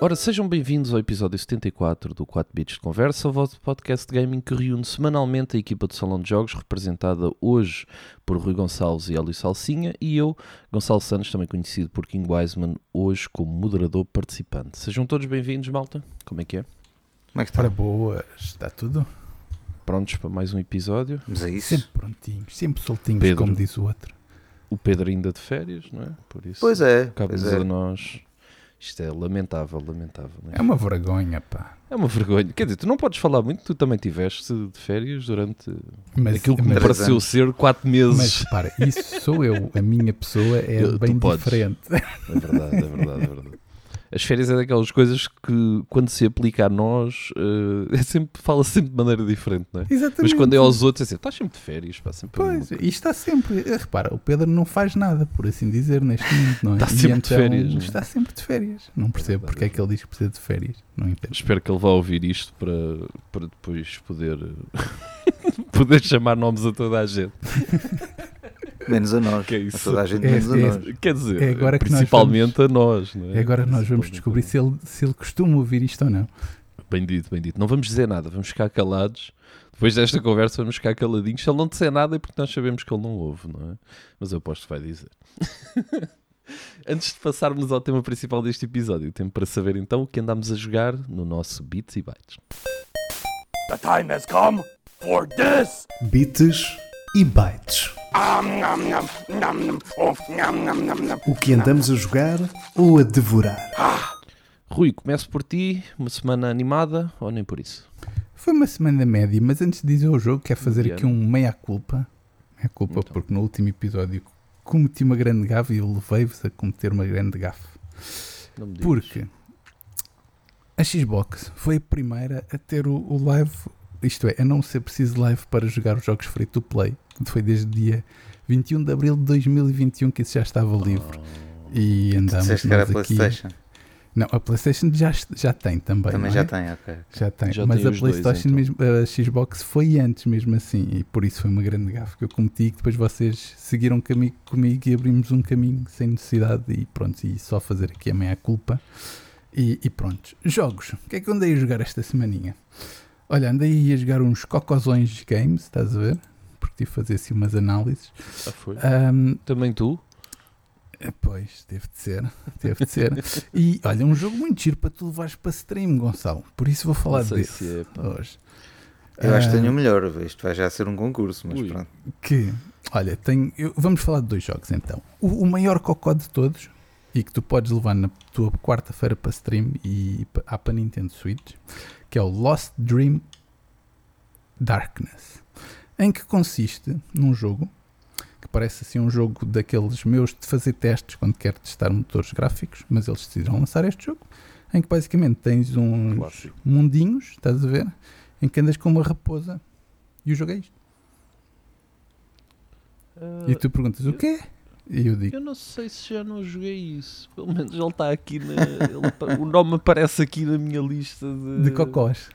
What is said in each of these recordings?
Ora, sejam bem-vindos ao episódio 74 do 4 Bits de Conversa, o vosso podcast de gaming que reúne semanalmente a equipa do Salão de Jogos, representada hoje por Rui Gonçalves e Hélio Salsinha, e eu, Gonçalo Santos, também conhecido por King Wiseman, hoje como moderador participante. Sejam todos bem-vindos, malta. Como é que é? Como é que está? Ora boas, está tudo? Prontos para mais um episódio? Vamos a isso? Sempre prontinhos, sempre soltinhos, Pedro. como diz o outro. O Pedro ainda de férias, não é? Por isso, Pois é, cabe-nos é. a nós... Isto é lamentável, lamentável. é? Uma vergonha, pá. É uma vergonha. Quer dizer, tu não podes falar muito, tu também tiveste de férias durante Mas, aquilo que me pareceu anos. ser 4 meses. mas repara, isso sou eu, a minha pessoa é Eu- bem podes. diferente. É verdade, é verdade, é verdade. As férias é daquelas coisas que, quando se aplica a nós, eh, é sempre, fala sempre de maneira diferente, não é? Exatamente. Mas quando é aos outros, é assim, estás sempre de férias, pá, sempre Pois, e está sempre, eh, repara, o Pedro não faz nada, por assim dizer, neste momento, não é? Está sempre de férias, não é? Está sempre de férias. Não percebo verdade, porque é é que ele diz que precisa de férias. Não entendo. Espero que ele vá ouvir isto para, para depois poder, poder chamar nomes a toda a gente. Menos a nós. Que é A isso? toda a gente É- menos a é- nós. Quer dizer, É agora que nós principalmente a nós, não é? É agora nós vamos descobrir a se ele, se ele costuma ouvir isto ou não. Bem dito, bem dito. Não vamos dizer nada, vamos ficar calados. Depois desta conversa vamos ficar caladinhos. Se ele não disser nada é porque nós sabemos que ele não ouve, não é? Mas eu aposto que vai dizer. Antes de passarmos ao tema principal deste episódio, tempo para saber então o que andamos a jogar no nosso Bits e Bytes. The time has come for this. Bits e bytes. O que andamos a jogar ou a devorar? Rui, começo por ti. Uma semana animada ou nem por isso? Foi uma semana média, mas antes de dizer o jogo, quero fazer aqui um meia-culpa. Meia-culpa, Então. porque no último episódio cometi uma grande gafe e eu levei-vos a cometer uma grande gafe. Porque a Xbox foi a primeira a ter o, o live, isto é, a não ser preciso live para jogar os jogos free to play. Foi desde dia 21 de abril de 2021 que isso já estava livre. E andamos Disseste que era nós aqui. Playstation. Não, a PlayStation já, já tem também. Também não já é? tem, ok. Já tem, Já mas tem a os dois, PlayStation então. mesmo, a Xbox foi antes mesmo assim, e por isso foi uma grande gafe que eu cometi. Que depois vocês seguiram comigo, comigo e abrimos um caminho sem necessidade, e pronto, e só fazer aqui a meia culpa. E, e pronto, jogos. O que é que andei a jogar esta semaninha? Olha, andei a jogar uns cocozões games, estás a ver? Porque tive de fazer assim umas análises. Ah, foi? Ahm, Também tu? eh, Pois, teve de ser, teve de ser. E olha, um jogo muito giro para tu levares para stream, Gonçalo. Por isso vou falar desse se é, hoje. Eu acho que tenho o melhor. Isto vai já ser um concurso, mas Ui. pronto. que, olha, tem, eu- vamos falar de dois jogos então. O, o maior cocó de todos e que tu podes levar na tua quarta-feira para stream e há para Nintendo Switch, que é o Lost Dream Darkness, em que consiste num jogo que parece assim um jogo daqueles meus de fazer testes quando quero testar motores gráficos, mas eles decidiram lançar este jogo, em que basicamente tens uns Clássico. mundinhos, estás a ver, em que andas com uma raposa e o jogo é isto. E tu perguntas o quê? E eu digo, Eu não sei se já não joguei isso. Pelo menos ele está aqui na. ele o nome aparece aqui na minha lista de. de cocós.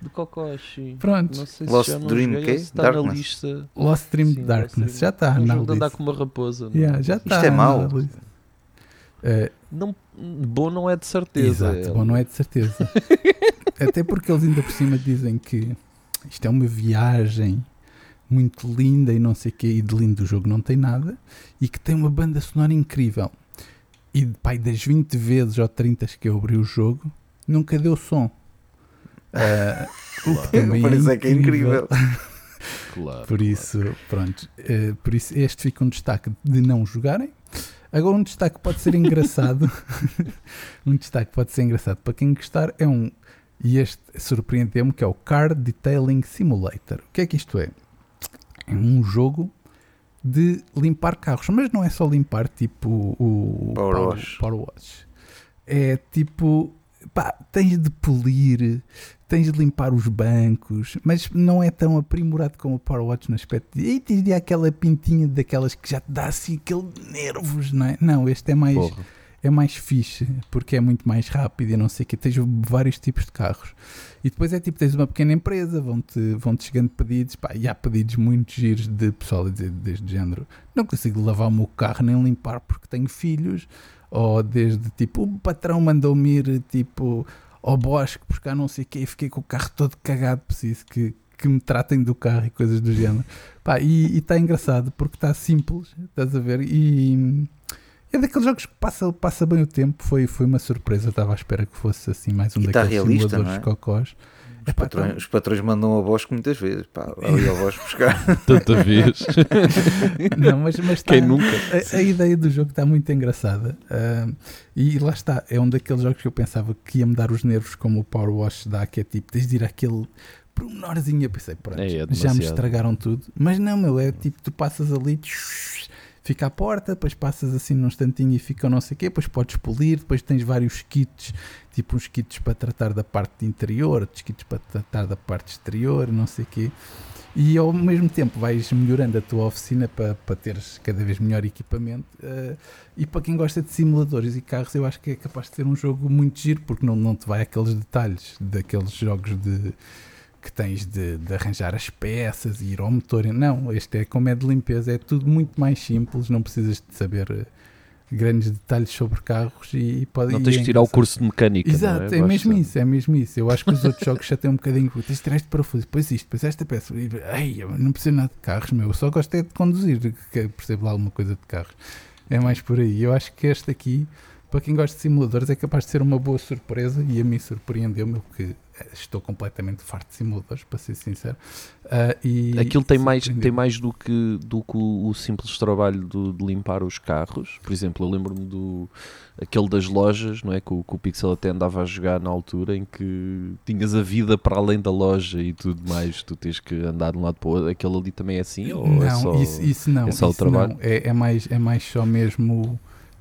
De cocós, sim. Pronto, Não sei Lost se não Dream se está na Darkness? lista. Lost Dream Sim, Lost Darkness, já está É um na jogo de andar lista. com uma raposa. não é? Yeah, já Isto está é mau. na lista. Eh, Não, bom não é de certeza. Exato, bom, não é de certeza. Até porque eles ainda por cima dizem que isto é uma viagem muito linda e não sei o quê, e de lindo o jogo não tem nada, e que tem uma banda sonora incrível. E pai, das 20 vezes ou 30 que eu abri o jogo, nunca deu som. O que também Por isso é que é incrível. Claro, Por claro. isso, pronto. eh, por isso, este fica um destaque de não jogarem. Agora, um destaque pode ser engraçado. um destaque pode ser engraçado para quem gostar é um. E este surpreendeu-me que é o Car Detailing Simulator. O que é que isto é? É um jogo de limpar carros, mas não é só limpar tipo o, o Power. Power wash. É tipo, pá, tens de polir, tens de limpar os bancos, mas não é tão aprimorado como o Power Watch no aspecto de, "Ei, tens de aquela pintinha daquelas que já te dá assim aquele nervos, não é? Não, este é mais, Porra. é mais fixe, porque é muito mais rápido e não sei o que. Tens vários tipos de carros. E depois é tipo, tens uma pequena empresa, vão-te vão -te chegando pedidos, pá, e há pedidos muito giros de pessoal a dizer deste género. Não consigo lavar o meu carro nem limpar porque tenho filhos, ou desde tipo, o patrão mandou-me ir tipo ao bosque buscar não sei o que e fiquei com o carro todo cagado, preciso que, que me tratem do carro e coisas do género. Pá, e está engraçado porque está simples, estás a ver? E é daqueles jogos que passa, passa bem o tempo. Foi, foi uma surpresa, estava à espera que fosse assim mais um E tá daqueles realista, simuladores é? cocós. Os patrões, os patrões mandam ao bosque muitas vezes. Pá, ali ao bosque buscar. Tanta vez. Não, mas, mas Quem tá- nunca? A, a ideia do jogo está muito engraçada. ah, e lá está, é um daqueles jogos que eu pensava que ia me dar os nervos como o Power Wash dá, que é tipo, tens de ir àquele pormenorzinho. Eu pensei, pronto, É, é já me estragaram tudo. Mas não, meu, é tipo, tu passas ali, tsh, fica à porta, depois passas assim num instantinho e fica não sei o quê, depois podes polir, depois tens vários kits, tipo uns kits para tratar da parte interior, outros kits para tratar da parte exterior, não sei o quê. E ao mesmo tempo vais melhorando a tua oficina para, para teres cada vez melhor equipamento. eh, e para quem gosta de simuladores e carros, eu acho que é capaz de ser um jogo muito giro, porque não, não te vai aqueles detalhes daqueles jogos de que tens de, de arranjar as peças e ir ao motor. Não, este é como é de limpeza, é tudo muito mais simples, não precisas de saber eh, grandes detalhes sobre carros e, e pode Não tens é de tirar o curso de mecânica. Exato, não é, é? mesmo Basta- isso, é mesmo isso. Eu acho que os outros jogos já têm um bocadinho. Tens de tirar este parafuso, depois isto, depois esta peça. E, Ei, eu não percebo nada de carros, meu. Eu só gosto é de conduzir, que percebo lá alguma coisa de carros. É mais por aí. Eu acho que este aqui, para quem gosta de simuladores, é capaz de ser uma boa surpresa e a mim surpreendeu-me, porque estou completamente farto de simuladores, para ser sincero. Ah, e Aquilo tem mais, tem mais do que, do que o, o simples trabalho do- de limpar os carros. Por exemplo, eu lembro-me do aquele das lojas, não é? Que o, que o Pixel até andava a jogar na altura em que tinhas a vida para além da loja e tudo mais. Tu tens que andar de um lado para o outro. Aquele ali também é assim? Ou não, é só... isso, isso não. é só o trabalho? É, é mais, é mais só mesmo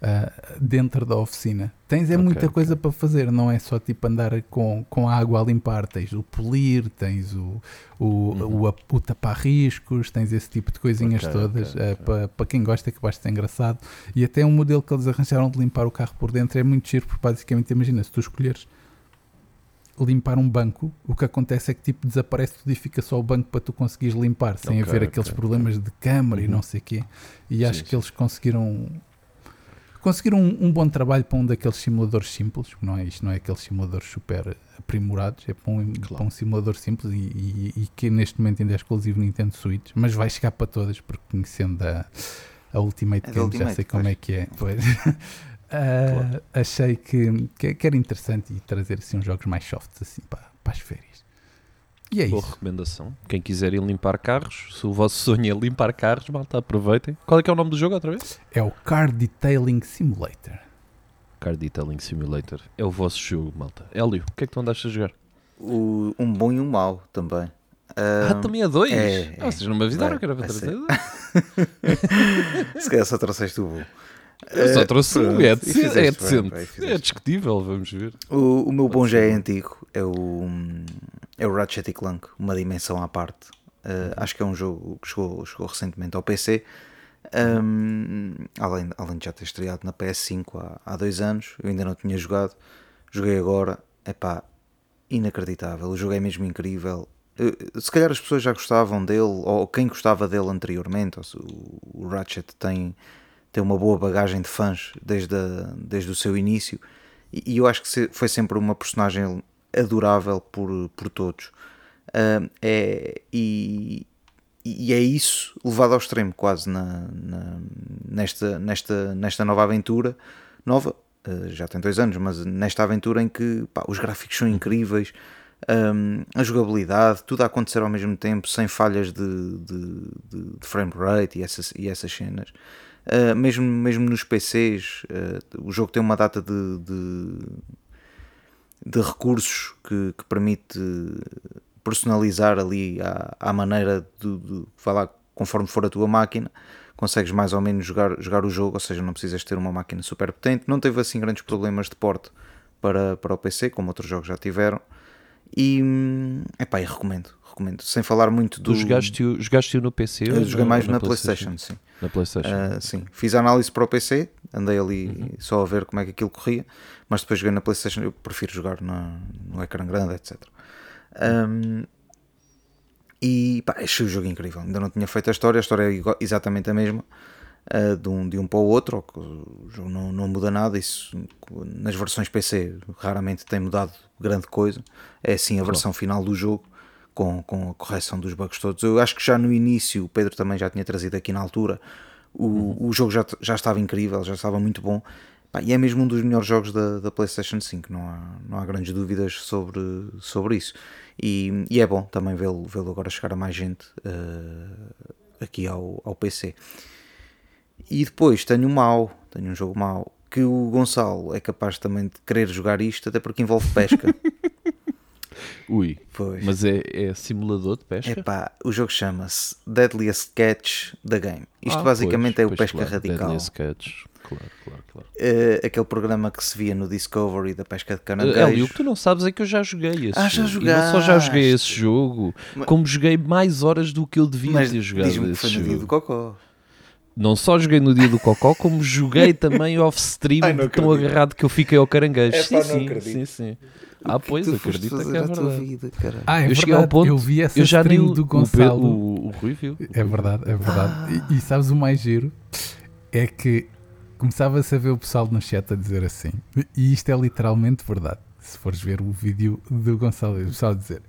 ah, dentro da oficina. Tens é Ok, muita coisa para fazer, não é só tipo andar com, com a água a limpar. Tens o polir, tens o, o, Uhum. o, o tapar riscos, tens esse tipo de coisinhas Ok, todas. ok. para, para quem gosta, é que basta ser engraçado. E até um modelo que eles arranjaram de limpar o carro por dentro é muito giro, porque basicamente imagina, se tu escolheres limpar um banco, o que acontece é que tipo desaparece tudo e fica só o banco para tu conseguires limpar, sem Ok, haver aqueles ok. problemas de câmara e Uhum. não sei o quê. E acho Sim, que eles conseguiram conseguiram um, um bom trabalho para um daqueles simuladores simples, não é isto não é aqueles simuladores super aprimorados, é para um, Claro. para um simulador simples e, e- e que neste momento ainda é exclusivo Nintendo Switch, mas vai chegar para todas, porque conhecendo a, a Ultimate É já sei como pois. é que é. Pois. Ah, Achei que, que, que era interessante e trazer assim uns jogos mais softs assim para, para as férias. E é Boa isso. recomendação. Quem quiser ir limpar carros, se o vosso sonho é limpar carros, malta, aproveitem. Qual é que é o nome do jogo outra vez? É o Car Detailing Simulator. Car Detailing Simulator. É o vosso jogo, malta. Hélio, o que é que tu andaste a jogar? O- um bom e um mau também. Ah, Ah, também é dois? é, Ah, vocês não me avisaram é, que era para é trazer se calhar só trouxeste o bom. Eu só trouxe um, é e decente. É, decente. é discutível, vamos ver. O, o meu bom já é antigo, é o, é o Ratchet e Clank, uma dimensão à parte. Uh, Uhum. acho que é um jogo que chegou, chegou recentemente ao PC, um, além, além de já ter estreado na PS5 há, há dois anos, eu ainda não tinha jogado, joguei agora, epá, inacreditável, o jogo é mesmo incrível. Uh, Se calhar as pessoas já gostavam dele, ou quem gostava dele anteriormente, o- o Ratchet tem, tem uma boa bagagem de fãs desde, a- desde o seu início, e, e eu acho que se- foi sempre uma personagem adorável por, por todos. Ah, é, e, e é isso levado ao extremo, quase na, na- nesta, nesta, nesta nova aventura. Nova, ah, já tem dois anos, mas nesta aventura em que pá, os gráficos são incríveis, hum, a jogabilidade, tudo a acontecer ao mesmo tempo, sem falhas de, de, de- frame rate e essas, e essas cenas. Uh, mesmo, mesmo nos PCs, uh, o jogo tem uma data de, de, de recursos que, que permite personalizar ali à, à maneira de, de lá, conforme for a tua máquina, consegues mais ou menos jogar, jogar o jogo, ou seja, não precisas ter uma máquina super potente, não teve assim grandes problemas de porte para, para o PC, como outros jogos já tiveram. E, hum, epá, e recomendo, recomendo. Sem falar muito do. Tu jogaste-o jogaste no PC? Eu joguei mais na na PlayStation, sim. Na PlayStation. Ah, sim, fiz a análise para o PC, andei ali só a ver como é que aquilo corria, mas depois joguei na PlayStation. Eu prefiro jogar na- no ecrã grande, etc. Ahm, e pá, achei o jogo incrível. Ainda não tinha feito a história, a história é igual- exatamente a mesma. ah, de, um, de um para o outro, o jogo não, não muda nada. Isso nas versões PC raramente tem mudado grande coisa. É assim a versão final do jogo com, com a correção dos bugs todos. Eu acho que já no início, o Pedro também já tinha trazido aqui na altura, o, o jogo já, já estava incrível, já estava muito bom. Pá, e é mesmo um dos melhores jogos da, da PlayStation 5, não há, não há grandes dúvidas sobre, sobre isso. E, e é bom também vê-lo vê agora chegar a mais gente eh, aqui ao, ao PC. E depois tenho um mau, tenho um jogo mau, que o Gonçalo é capaz também de querer jogar isto, até porque envolve pesca. Ui, Pois. mas é, é simulador de pesca? Epá, o jogo chama-se Deadliest Catch the Game. Isto Ah, basicamente pois, é o pesca claro, radical. Deadliest Catch. Claro, claro, claro. Eh, aquele programa que se via no Discovery da pesca de Hélio, o caranguejo. que tu não sabes é que eu já joguei esse Ah, já jogo. E não só já joguei esse jogaste. jogo, Mas- como joguei mais horas do que eu devia Mas ter jogado esse foi no dia jogo. do Cocó. Não só joguei no dia do Cocó, como joguei também off-stream tão acredito. agarrado que eu fiquei ao caranguejo. Epá, sim, sim, sim, sim. Ah, pois, foste acredita fazer que é a tua verdade. vida, cara. Ah, é eu cheguei ao ponto, eu vi essa eu já nem o, do o, Gonçalo. o, o Rui viu. É verdade, é verdade. E, e sabes o mais giro? É que começava-se a ver o pessoal no chat a dizer assim, e isto é literalmente verdade. Se fores ver o vídeo do Gonçalo, o pessoal a dizer: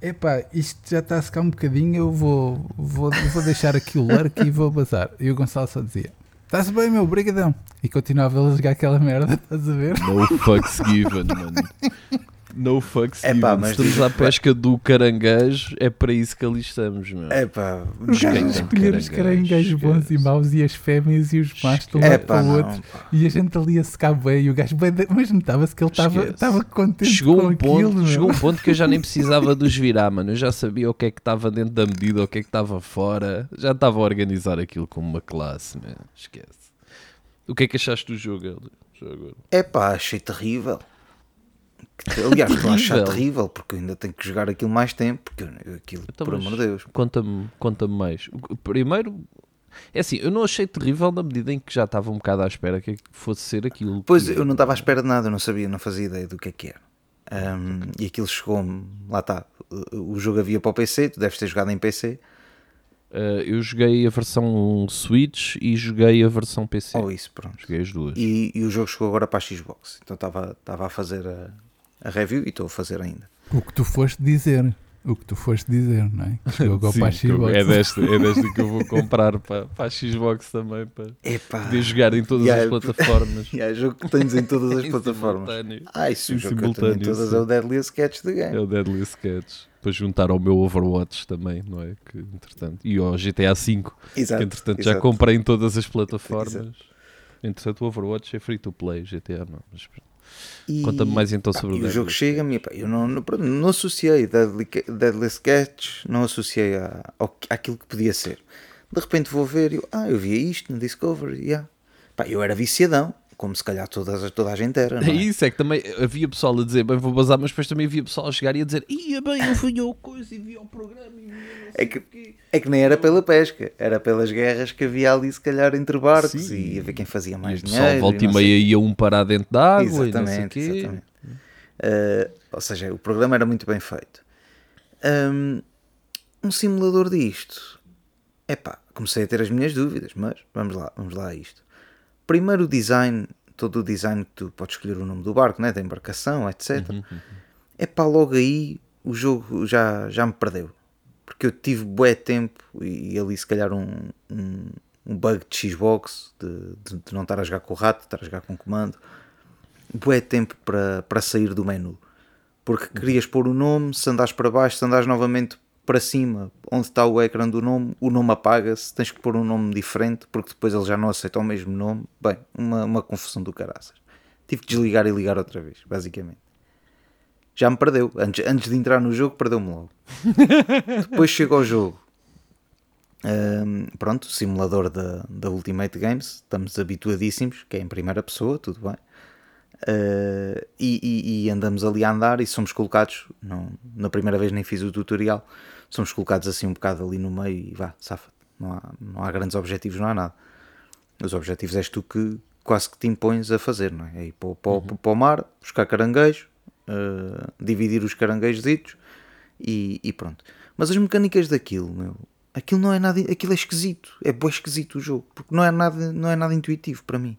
Epá, isto já está a secar um bocadinho, eu vou, vou, vou deixar aqui o lurk e vou bazar. E o Gonçalo só dizia: Está-se bem, meu, brigadão. E continuava a jogar aquela merda, estás a ver? No fucks given, mano. No fucks Epá, given. mas Se estamos diz- à pesca do caranguejo, é para isso que ali estamos, meu. É pá, Os gajos escolher os caranguejos, bons e maus e as fêmeas e os machos de um é lado para pá, o outro. pá. E a gente ali a secar bem e o gajo bem, mas notava-se que ele estava contente Chegou com um, aquilo. ponto, meu. chegou um ponto que eu já nem precisava de os virar, mano. Eu já sabia o que é que estava dentro da medida, o que é que estava fora. Já estava a organizar aquilo como uma classe, man. Esquece. O que é que achaste do jogo. É pá, achei terrível. Aliás, estou a achar Terrível? porque eu ainda tenho que jogar aquilo mais tempo. Porque eu- aquilo, Então, por amor de Deus. Conta-me conta mais. Primeiro, é assim, eu não achei terrível na medida em que já estava um bocado à espera que fosse ser aquilo. Pois que- eu não estava à espera de nada, eu não sabia, não fazia ideia do que é que era. Ahm, e aquilo chegou-me, lá está. O jogo havia para o PC, tu deves ter jogado em PC, Uh, eu joguei a versão Switch e joguei a versão PC. ou isso, pronto. Joguei as duas. E, e o jogo chegou agora para a Xbox. Então estava estava a fazer a, a review e estou a fazer ainda. O que tu foste dizer. O que tu foste dizer, não é? Chegou Sim, para a Xbox. é, desta, é desta que eu vou comprar para, para a Xbox também, para Epá, poder jogar em todas Yeah, as plataformas. yeah, jogo que tens em todas as plataformas. simultâneo. Ah, isso Em o jogo que eu tenho em simultâneo, todas sim. é o Deadly Sketch É Game. o Deadly Sketch. Para juntar ao meu Overwatch também, não é? Que, entretanto, e ao GTA V, Exato, que entretanto já exato. comprei em todas as plataformas. Exato. Entretanto, o Overwatch é free to play, GTA não. Mas pronto. Conta-me mais então pá, sobre o o jogo chega-me eu não, não, não associei Deadly, Deadly Sketch, não associei a, ao, àquilo que podia ser. De repente vou ver e eu, ah, eu via isto no Discovery, yeah. pá, eu era viciadão, como se calhar toda, toda a gente era. É é? isso, é que também havia pessoal a dizer, bem, vou bazar, mas depois também havia pessoal a chegar e a dizer, ia bem, eu fui ao coisa e vi ao programa e É que, o quê." é que nem era pela pesca, era pelas guerras que havia ali, se calhar, entre barcos Sim. e a ver quem fazia E mais pessoal dinheiro. volta e sei meia ia um parar dentro da água e Exatamente, exatamente. Uh, ou seja, o programa era muito bem feito. Um, um simulador disto. Epá, comecei a ter as minhas dúvidas, mas vamos lá, vamos lá a isto. Primeiro o design, todo o design que tu podes escolher o nome do barco, né, da embarcação, etc. Uhum, Epá, logo aí o jogo já, já me perdeu. Porque eu tive bué tempo e, e ali se calhar um, um, um bug de Xbox, de, de, de não estar a jogar com o rato, de estar a jogar com o comando bué tempo para, para sair do menu. Porque querias pôr o nome, se andares para baixo, se andares novamente para cima, onde está o ecrã do nome, o nome apaga-se, tens que pôr um nome diferente, porque depois ele já não aceita o mesmo nome. Bem, uma, uma confusão do caraças. Tive que desligar e ligar outra vez, basicamente. Já me perdeu. Antes, antes de entrar no jogo, perdeu-me logo. depois chego ao jogo. Ahm, pronto, simulador da, da Ultimate Games, estamos habituadíssimos, que é em primeira pessoa, tudo bem. Uh, e, e- e andamos ali a andar e somos colocados, não, na primeira vez nem fiz o tutorial, somos colocados assim um bocado ali no meio e vá, safa Não há, não há grandes objetivos, não há nada. Os objetivos és tu que quase que te impões a fazer, não é? É ir para, o- para, o- para o mar, buscar caranguejo, eh, dividir os caranguejos e, e pronto. Mas as mecânicas daquilo, meu, aquilo não é nada, aquilo é esquisito, é bem esquisito o jogo, porque não é nada, não é nada intuitivo para mim.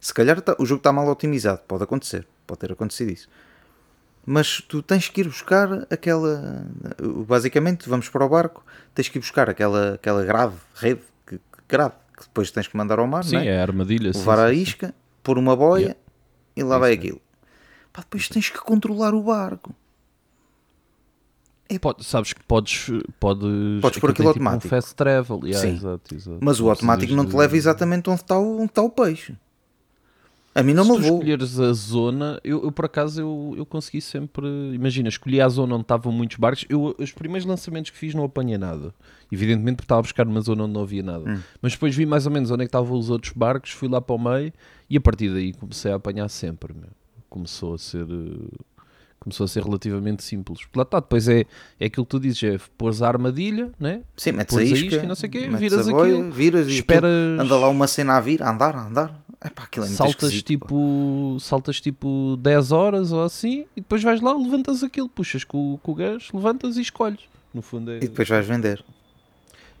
Se calhar tá- o jogo está mal otimizado, pode acontecer, pode ter acontecido isso. Mas tu tens que ir buscar aquela. Basicamente, vamos para o barco, tens que ir buscar aquela, aquela grade, rede, que, que grade, que depois tens que mandar ao mar, Sim, é? é a armadilha. sim, levar a sim, sim. isca, pôr uma boia Yeah. e lá vai aquilo. Pá, depois tens que controlar o barco. Pode- sabes que podes, podes, Podes pôr aquilo tem tipo automático. Um fast travel. Yeah, Sim. exato, exato. Mas o automático não te leva exatamente onde está o, onde está o peixe. A mim não Se me levou. escolheres a zona, eu, eu, por acaso eu, eu consegui sempre. Imagina, escolhi a zona onde estavam muitos barcos. Eu, os primeiros lançamentos que fiz não apanhei nada. Evidentemente porque estava a buscar uma zona onde não havia nada. Hum. Mas depois vi mais ou menos onde é que estavam os outros barcos, fui lá para o meio e a partir daí comecei a apanhar sempre. meu. Começou a ser. eh, Começou a ser relativamente simples. Porque lá está, depois é, é aquilo que tu dizes: é pôres a armadilha, né? Sim, metes a Pôres a isca, isca e não sei o quê, viras a boia, aquilo, viras e esperas. anda lá uma cena a vir, a andar, a andar. Epá, aquilo é muito saltas pá. tipo, saltas tipo 10 horas ou assim e depois vais lá, levantas aquilo, puxas com, o- com o gás, levantas e escolhes. No fundo é. E depois vais vender.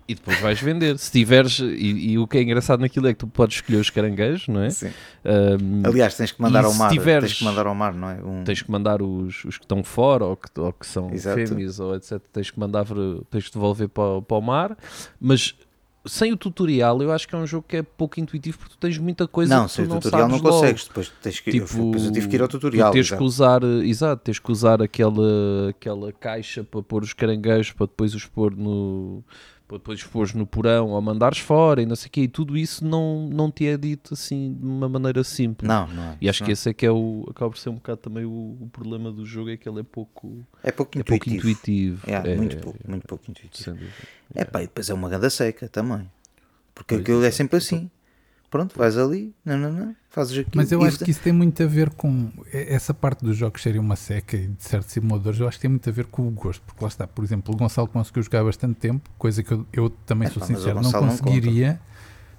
E depois vais vender. Se tiveres, e, e o que é engraçado naquilo é que tu podes escolher os caranguejos, não é? Sim. Ahm, Aliás, tens que mandar ao mar. tiveres- Tens que mandar ao mar, não é? Um... tens que mandar os, os que estão fora ou que, ou que são Exato. fêmeas ou etc. Tens que mandar, tens que devolver para, o- para o mar, mas sem o tutorial, eu acho que é um jogo que é pouco intuitivo porque tu tens muita coisa Não, que sem tu o não tutorial não sabes logo. consegues. Depois, tens que... Tipo, depois eu tive que ir ao tutorial. Tu tens que usar, exato, tens que usar aquela, aquela caixa para pôr os caranguejos para depois os pôr no para depois pôr no porão ou mandares fora e não sei o quê, e tudo isso não, não te é dito assim de uma maneira simples. Não, não é. E acho não. que esse é que é o, acaba por ser um bocado também o, o problema do jogo, é que ele é pouco, é pouco é intuitivo. pouco intuitivo. É, É, muito pouco, muito pouco intuitivo. É pá, e depois é uma ganda seca também. Porque Pois, aquilo é sempre assim. Pronto, vais ali, não, não, não, fazes aquilo. Mas eu acho que isso tem muito a ver com essa parte dos jogos serem uma seca e de certos simuladores. Eu acho que tem muito a ver com o gosto. Porque lá está, por exemplo, o Gonçalo conseguiu jogar bastante tempo, coisa que eu, eu também sou Epá, mas o sincero, não Gonçalo não conseguiria.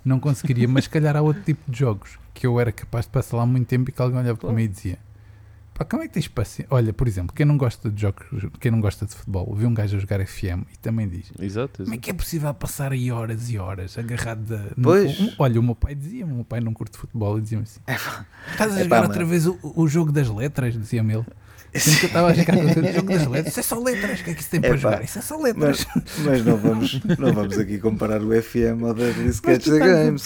Não, conseguiria, mas se calhar há outro tipo de jogos que eu era capaz de passar lá muito tempo e que alguém olhava para mim e dizia: Pá, como é que tens paciência? Olha, por exemplo, quem não gosta de jogos, quem não gosta de futebol, vê um gajo a jogar FM e também diz: Exato, como é exato. que é possível passar aí horas e horas agarrado da. no- Pois. um- olha, o meu pai dizia-me, o meu pai não curte futebol e dizia-me assim: Estás a Epá, jogar mas- outra vez o, o jogo das letras, dizia-me ele. Sempre que eu estava a jogar com o jogo das letras, isso é só letras, o que é que isso tem para Epá, jogar? Isso é só letras. Mas, mas não, vamos, não vamos aqui comparar o FM ao Deadly Sketch a Game.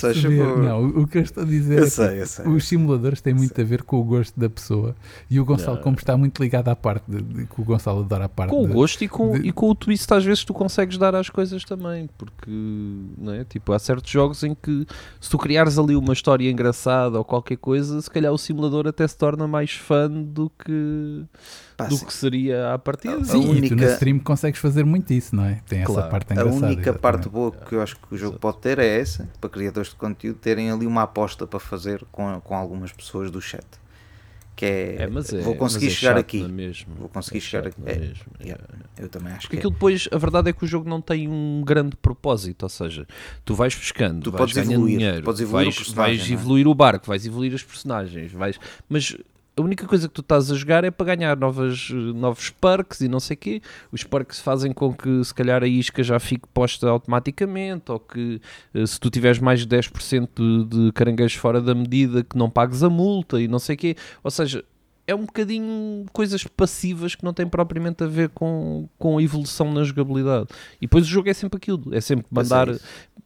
Não, o que eu estou a dizer Eu é que sei, eu sei. os simuladores têm muito a ver com o gosto da pessoa e o Gonçalo, Não. como está muito ligado à parte de, de- que o Gonçalo adora a parte Com o de- gosto e com, de- e com o twist às vezes tu consegues dar às coisas também, porque não é? tipo, há certos jogos em que se tu criares ali uma história engraçada ou qualquer coisa, se calhar o simulador até se torna mais fã do que, Pá, do sim. que seria à partida. Sim, a e tu única- stream consegues fazer muito isso, não é? Tem essa Claro. parte A engraçada. única parte exatamente. boa que eu acho que o jogo pode ter é essa, para criadores de conteúdo terem ali uma aposta para fazer com, com algumas pessoas do chat. Que é, É, mas é, vou conseguir mas é chegar aqui. Vou conseguir É chegar aqui. É, yeah, é. Eu também acho Porque que é. aquilo depois, a verdade é que o jogo não tem um grande propósito, ou seja, tu vais pescando, Tu vais podes ganhando evoluir, dinheiro, podes evoluir o vais, vais é? evoluir o barco, vais evoluir os personagens, vais, mas a única coisa que tu estás a jogar é para ganhar novas, novos perks e não sei o quê. Os perks fazem com que se calhar a isca já fique posta automaticamente ou que eh, se tu tiveres mais de 10% de, de caranguejos fora da medida que não pagues a multa e não sei o quê. Ou seja, é um bocadinho coisas passivas que não têm propriamente a ver com, com a evolução na jogabilidade. E depois o jogo é sempre aquilo, é sempre mandar. é isso.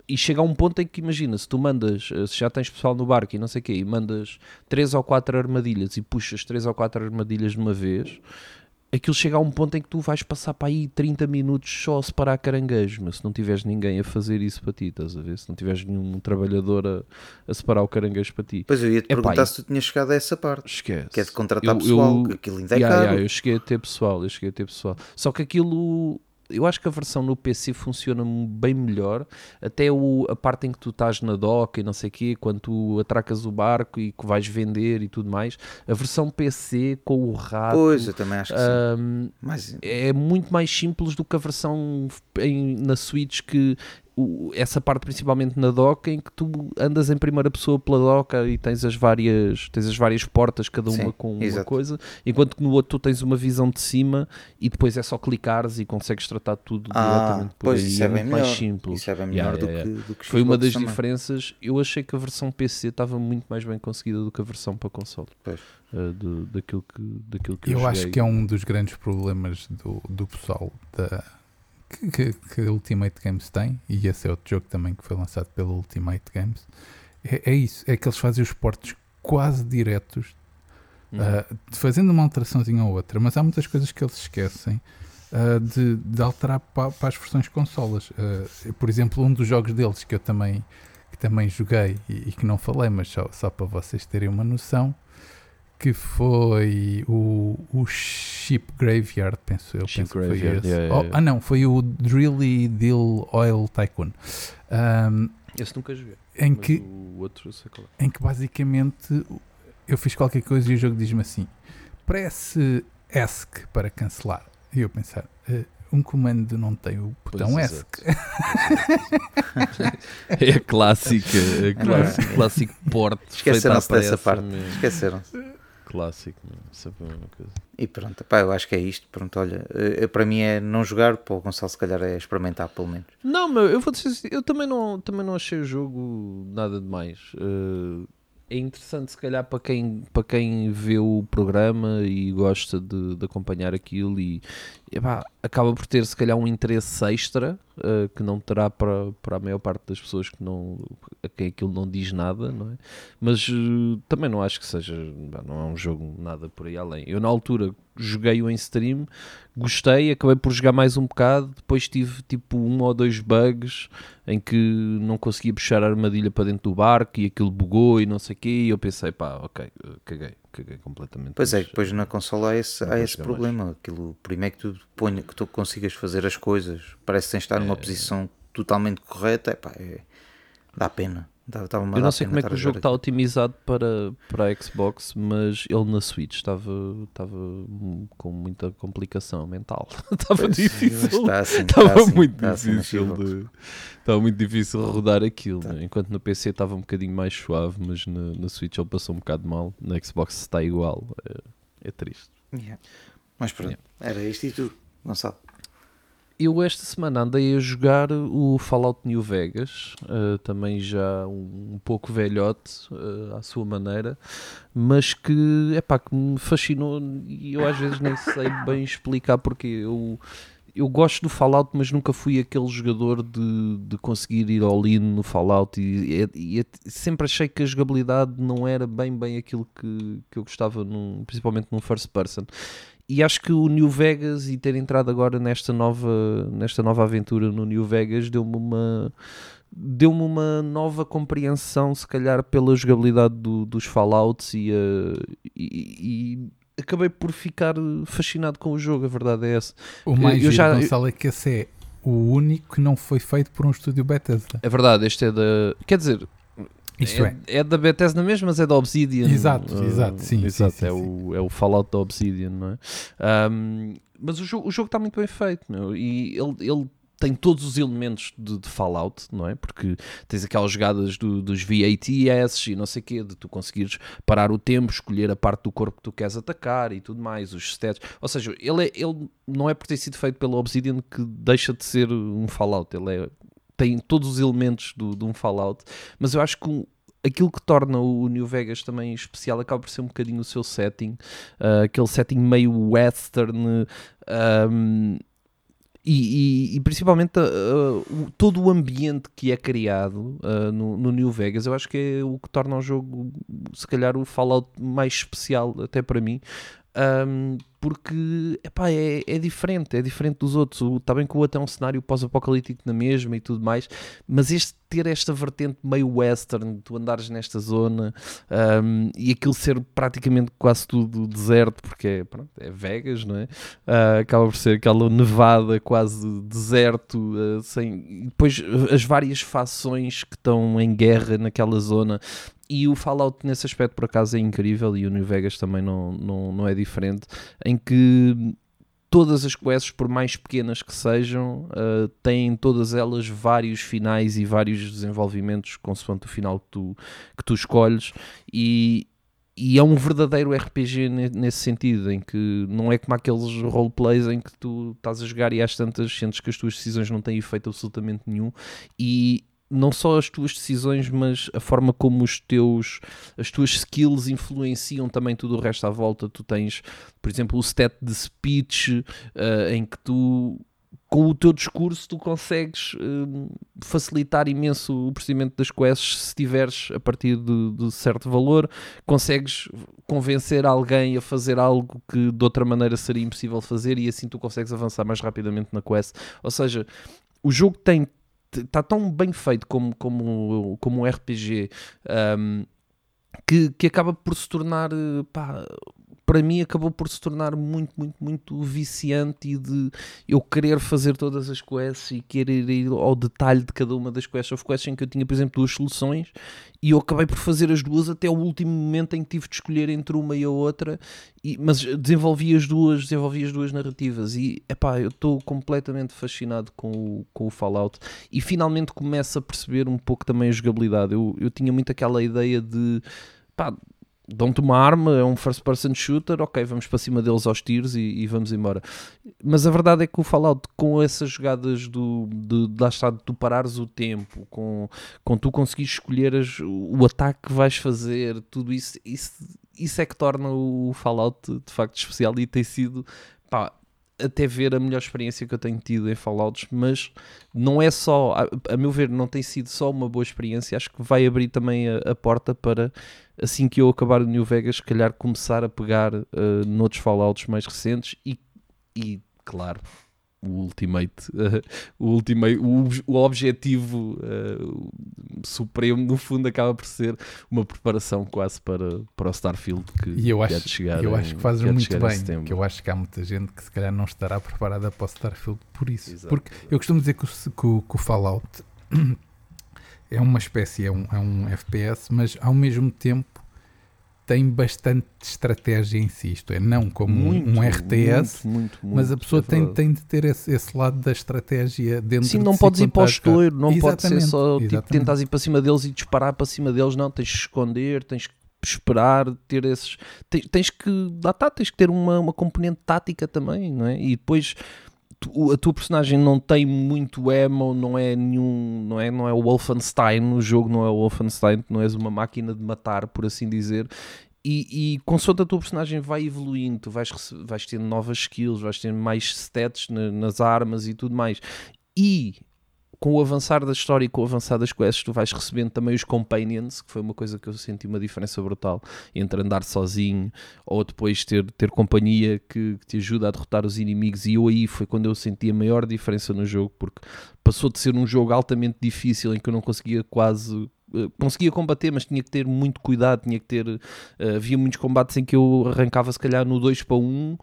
E chega a um ponto em que imagina, se tu mandas, eh, se já tens pessoal no barco e não sei o quê, e mandas 3 ou 4 armadilhas e puxas 3 ou 4 armadilhas de uma vez, aquilo chega a um ponto em que tu vais passar para aí 30 minutos só a separar caranguejos, mas se não tiveres ninguém a fazer isso para ti, estás a ver? Se não tiveres nenhum trabalhador a, a separar o caranguejo para ti. Pois eu ia te Epá, perguntar e- se tu tinhas chegado a essa parte. Esquece. Que é de contratar Eu- pessoal, eu- aquilo ainda é Yeah, caro. yeah, eu cheguei a ter pessoal, eu cheguei a ter pessoal. Só que aquilo, eu acho que a versão no PC funciona bem melhor. Até o, a parte em que tu estás na doca e não sei o quê, quando tu atracas o barco e que vais vender e tudo mais. A versão PC com o rato Pois, eu também acho que sim. hum, Mas é muito mais simples do que a versão em- na Switch que o- essa parte principalmente na doca em que tu andas em primeira pessoa pela doca e tens as várias, tens as várias portas, cada uma Sim, com uma exato. coisa, enquanto que no outro tu tens uma visão de cima e depois é só clicares e consegues tratar tudo Ah, diretamente por pois aí. isso é bem muito mais melhor. simples. Isso é bem Yeah, melhor do, yeah, que, do que Foi uma das também. diferenças. Eu achei que a versão PC estava muito mais bem conseguida do que a versão para console. Pois. Uh, do- daquilo que, daquilo que eu, Eu acho que é um dos grandes problemas do, do pessoal da, que, que, Ultimate Games tem, e esse é outro jogo também que foi lançado pela Ultimate Games. É, é isso, é que eles fazem os portos quase diretos, Uhum. ah, fazendo uma alteraçãozinha ou outra, mas há muitas coisas que eles esquecem ah, de, de alterar para, para as versões consolas. Ah, por exemplo, um dos jogos deles que eu também, que também joguei e, e que não falei, mas só, só para vocês terem uma noção, que foi o, o Ship Graveyard, penso eu. Ship penso que foi Graveyard, esse. yeah, yeah, Oh, yeah. Ah, não, foi o Drilly Deal Oil Tycoon. Ahm, Esse nunca joguei. em, que, O outro sei qual é. em que basicamente eu fiz qualquer coisa e o jogo diz-me assim: presse ESC para cancelar. E eu pensar, "Eh, um comando não tem o botão Pois, ESC. É a clássica, é a clássico, clássico porte. Esqueceram-se dessa parte. Esqueceram-se. Clássico, sempre a mesma coisa. E pronto, pá, eu acho que é isto. Pronto, olha, eh, para mim é não jogar, para o Gonçalo se calhar é experimentar pelo menos. Não, meu, eu vou dizer assim, eu também não, também não achei o jogo nada demais. Uh, é interessante se calhar para quem, para quem vê o programa e gosta de, de acompanhar aquilo e epá, acaba por ter se calhar um interesse extra uh, que não terá para, para a maior parte das pessoas que não, a quem aquilo não diz nada, não é? Mas uh, também não acho que seja, não é um jogo nada por aí além. Eu na altura joguei-o em stream, gostei, acabei por jogar mais um bocado, depois tive tipo um ou dois bugs em que não conseguia puxar a armadilha para dentro do barco e aquilo bugou e não sei o quê, e eu pensei, pá, ok, eh, caguei, caguei completamente. Pois é, depois na consola há esse, há esse jogar mais. problema. Aquilo, primeiro que tu, ponha, que tu consigas fazer as coisas, parece sem estar numa É. posição totalmente correta, epá, é, dá pena. Eu não sei como é que o jogo está otimizado para, para a Xbox, mas ele na Switch estava, estava com muita complicação mental. estava difícil. Está assim, Estava está assim, muito está assim difícil Xbox. de, estava muito difícil rodar aquilo, Tá. né? enquanto no PC estava um bocadinho mais suave, mas na, na Switch ele passou um bocado mal, na Xbox está igual, é, é triste. Yeah. Mas pronto, era isto e tudo, Gonçalo. Eu esta semana andei a jogar o Fallout New Vegas, eh, também já um, um pouco velhote eh, à sua maneira, mas que, epá, que me fascinou e eu às vezes nem sei bem explicar porque eu, eu gosto do Fallout, mas nunca fui aquele jogador de, de conseguir ir all in no Fallout e, e- e sempre achei que a jogabilidade não era bem bem aquilo que, que eu gostava, num, principalmente num first person. E acho que o New Vegas e ter entrado agora nesta nova, nesta nova aventura no New Vegas deu-me uma deu-me uma nova compreensão, se calhar, pela jogabilidade do- dos Fallouts e, eh, e- e acabei por ficar fascinado com o jogo, a verdade é essa. O mais eu giro, já- Gonçalo, é que esse é o único que não foi feito por um estúdio Bethesda. É verdade, este é da. Quer dizer, Isto é, é, da Bethesda mesmo, mas é da Obsidian. Exato, Ah, exato, sim, exato, sim, sim, é, sim. O, é o Fallout da Obsidian, não é? Ahm, mas o jogo, o jogo está muito bem feito, meu, e ele, ele tem todos os elementos de, de Fallout, não é? Porque tens aquelas jogadas do- dos VATS e não sei o quê, de tu conseguires parar o tempo, escolher a parte do corpo que tu queres atacar e tudo mais, os stats. Ou seja, ele, é, ele não é por ter sido feito pela Obsidian que deixa de ser um Fallout. Ele é, tem todos os elementos do, de um Fallout, mas eu acho que um- aquilo que torna o New Vegas também especial acaba por ser um bocadinho o seu setting, ah, aquele setting meio western. ahm, e, e- e principalmente ah, o- todo o ambiente que é criado ah, no, no New Vegas, eu acho que é o que torna o jogo, se calhar, o Fallout mais especial, até para mim, Ahm, porque epá, é, é diferente, é diferente dos outros. Está bem que o outro é um cenário pós-apocalíptico na mesma e tudo mais, mas este ter esta vertente meio western, tu andares nesta zona ahm, e aquilo ser praticamente quase tudo deserto, porque é, pronto, é Vegas, não é? Ah, acaba por ser aquela nevada quase deserto, ah, sem, depois as várias fações que estão em guerra naquela zona. E o Fallout nesse aspecto por acaso é incrível e o New Vegas também não, não, não é diferente, em que todas as quests, por mais pequenas que sejam, uh, têm todas elas vários finais e vários desenvolvimentos consoante o final que tu, que tu escolhes. E, e é um verdadeiro RPG nesse sentido, em que não é como aqueles roleplays em que tu estás a jogar e às tantas sentes que as tuas decisões não têm efeito absolutamente nenhum. E não só as tuas decisões, mas a forma como os teus, as tuas skills influenciam também tudo o resto à volta. Tu tens, por exemplo, o stat de speech, uh, em que tu, com o teu discurso, tu consegues uh, facilitar imenso o procedimento das quests. Se tiveres a partir de, de, certo valor, consegues convencer alguém a fazer algo que de outra maneira seria impossível fazer, e assim tu consegues avançar mais rapidamente na quest. Ou seja, o jogo tem está tão bem feito como, como, como um RPG um, que, que acaba por se tornar pá, para mim acabou por se tornar muito, muito, muito viciante e de eu querer fazer todas as quests e querer ir ao detalhe de cada uma das quests. Houve quests em que eu tinha, por exemplo, duas soluções e eu acabei por fazer as duas até o último momento em que tive de escolher entre uma e a outra, e, mas desenvolvi as duas, desenvolvi as duas narrativas e epá, eu estou completamente fascinado com o, com o Fallout e finalmente começo a perceber um pouco também a jogabilidade. Eu, eu tinha muito aquela ideia de pá, dão-te uma arma, é um first person shooter, ok, vamos para cima deles aos tiros e, e, vamos embora. Mas a verdade é que o Fallout, com essas jogadas do, de, de, está, de tu parares o tempo, com, com tu conseguires escolher as, o ataque que vais fazer, tudo isso, isso, isso é que torna o Fallout de facto especial e tem sido pá, até ver a melhor experiência que eu tenho tido em Fallouts, mas não é só, a, a meu ver, não tem sido só uma boa experiência, acho que vai abrir também a, a porta para assim que eu acabar o New Vegas, se calhar começar a pegar uh, noutros Fallouts mais recentes e, e claro, o Ultimate, uh, o, ultimate o, o objetivo uh, supremo, no fundo, acaba por ser uma preparação quase para, para o Starfield que, e eu acho, que chegar. Eu acho que fazes muito bem, que eu acho que há muita gente que se calhar não estará preparada para o Starfield por isso. Exato. Porque eu costumo dizer que o, que que o Fallout é uma espécie, é um, é um FPS, mas ao mesmo tempo tem bastante estratégia em si, isto é, não como muito, um RTS, muito, muito, mas a pessoa é tem, tem de ter esse, esse, lado da estratégia dentro Sim, de não si podes ir para o estouro, não pode ser só tipo, tentares ir para cima deles e disparar para cima deles, não, tens que esconder, tens que esperar, ter esses. Tens, tens que. Lá está, tens que ter uma, uma componente tática também, não é? E depois a tua personagem não tem muito emo, não é nenhum, não é, não é o Wolfenstein, o jogo não é o Wolfenstein, não és uma máquina de matar, por assim dizer. E, e consoante a tua personagem vai evoluindo, tu vais, vais tendo novas skills, vais tendo mais stats na, nas armas e tudo mais. E com o avançar da história e com o avançar das quests, tu vais recebendo também os companions, que foi uma coisa que eu senti uma diferença brutal entre andar sozinho ou depois ter, ter companhia que, que te ajuda a derrotar os inimigos. E eu aí foi quando eu senti a maior diferença no jogo, porque passou de ser um jogo altamente difícil em que eu não conseguia quase eh, conseguia combater, mas tinha que ter muito cuidado, tinha que ter. Uh, havia muitos combates em que eu arrancava se calhar no 2 para 1,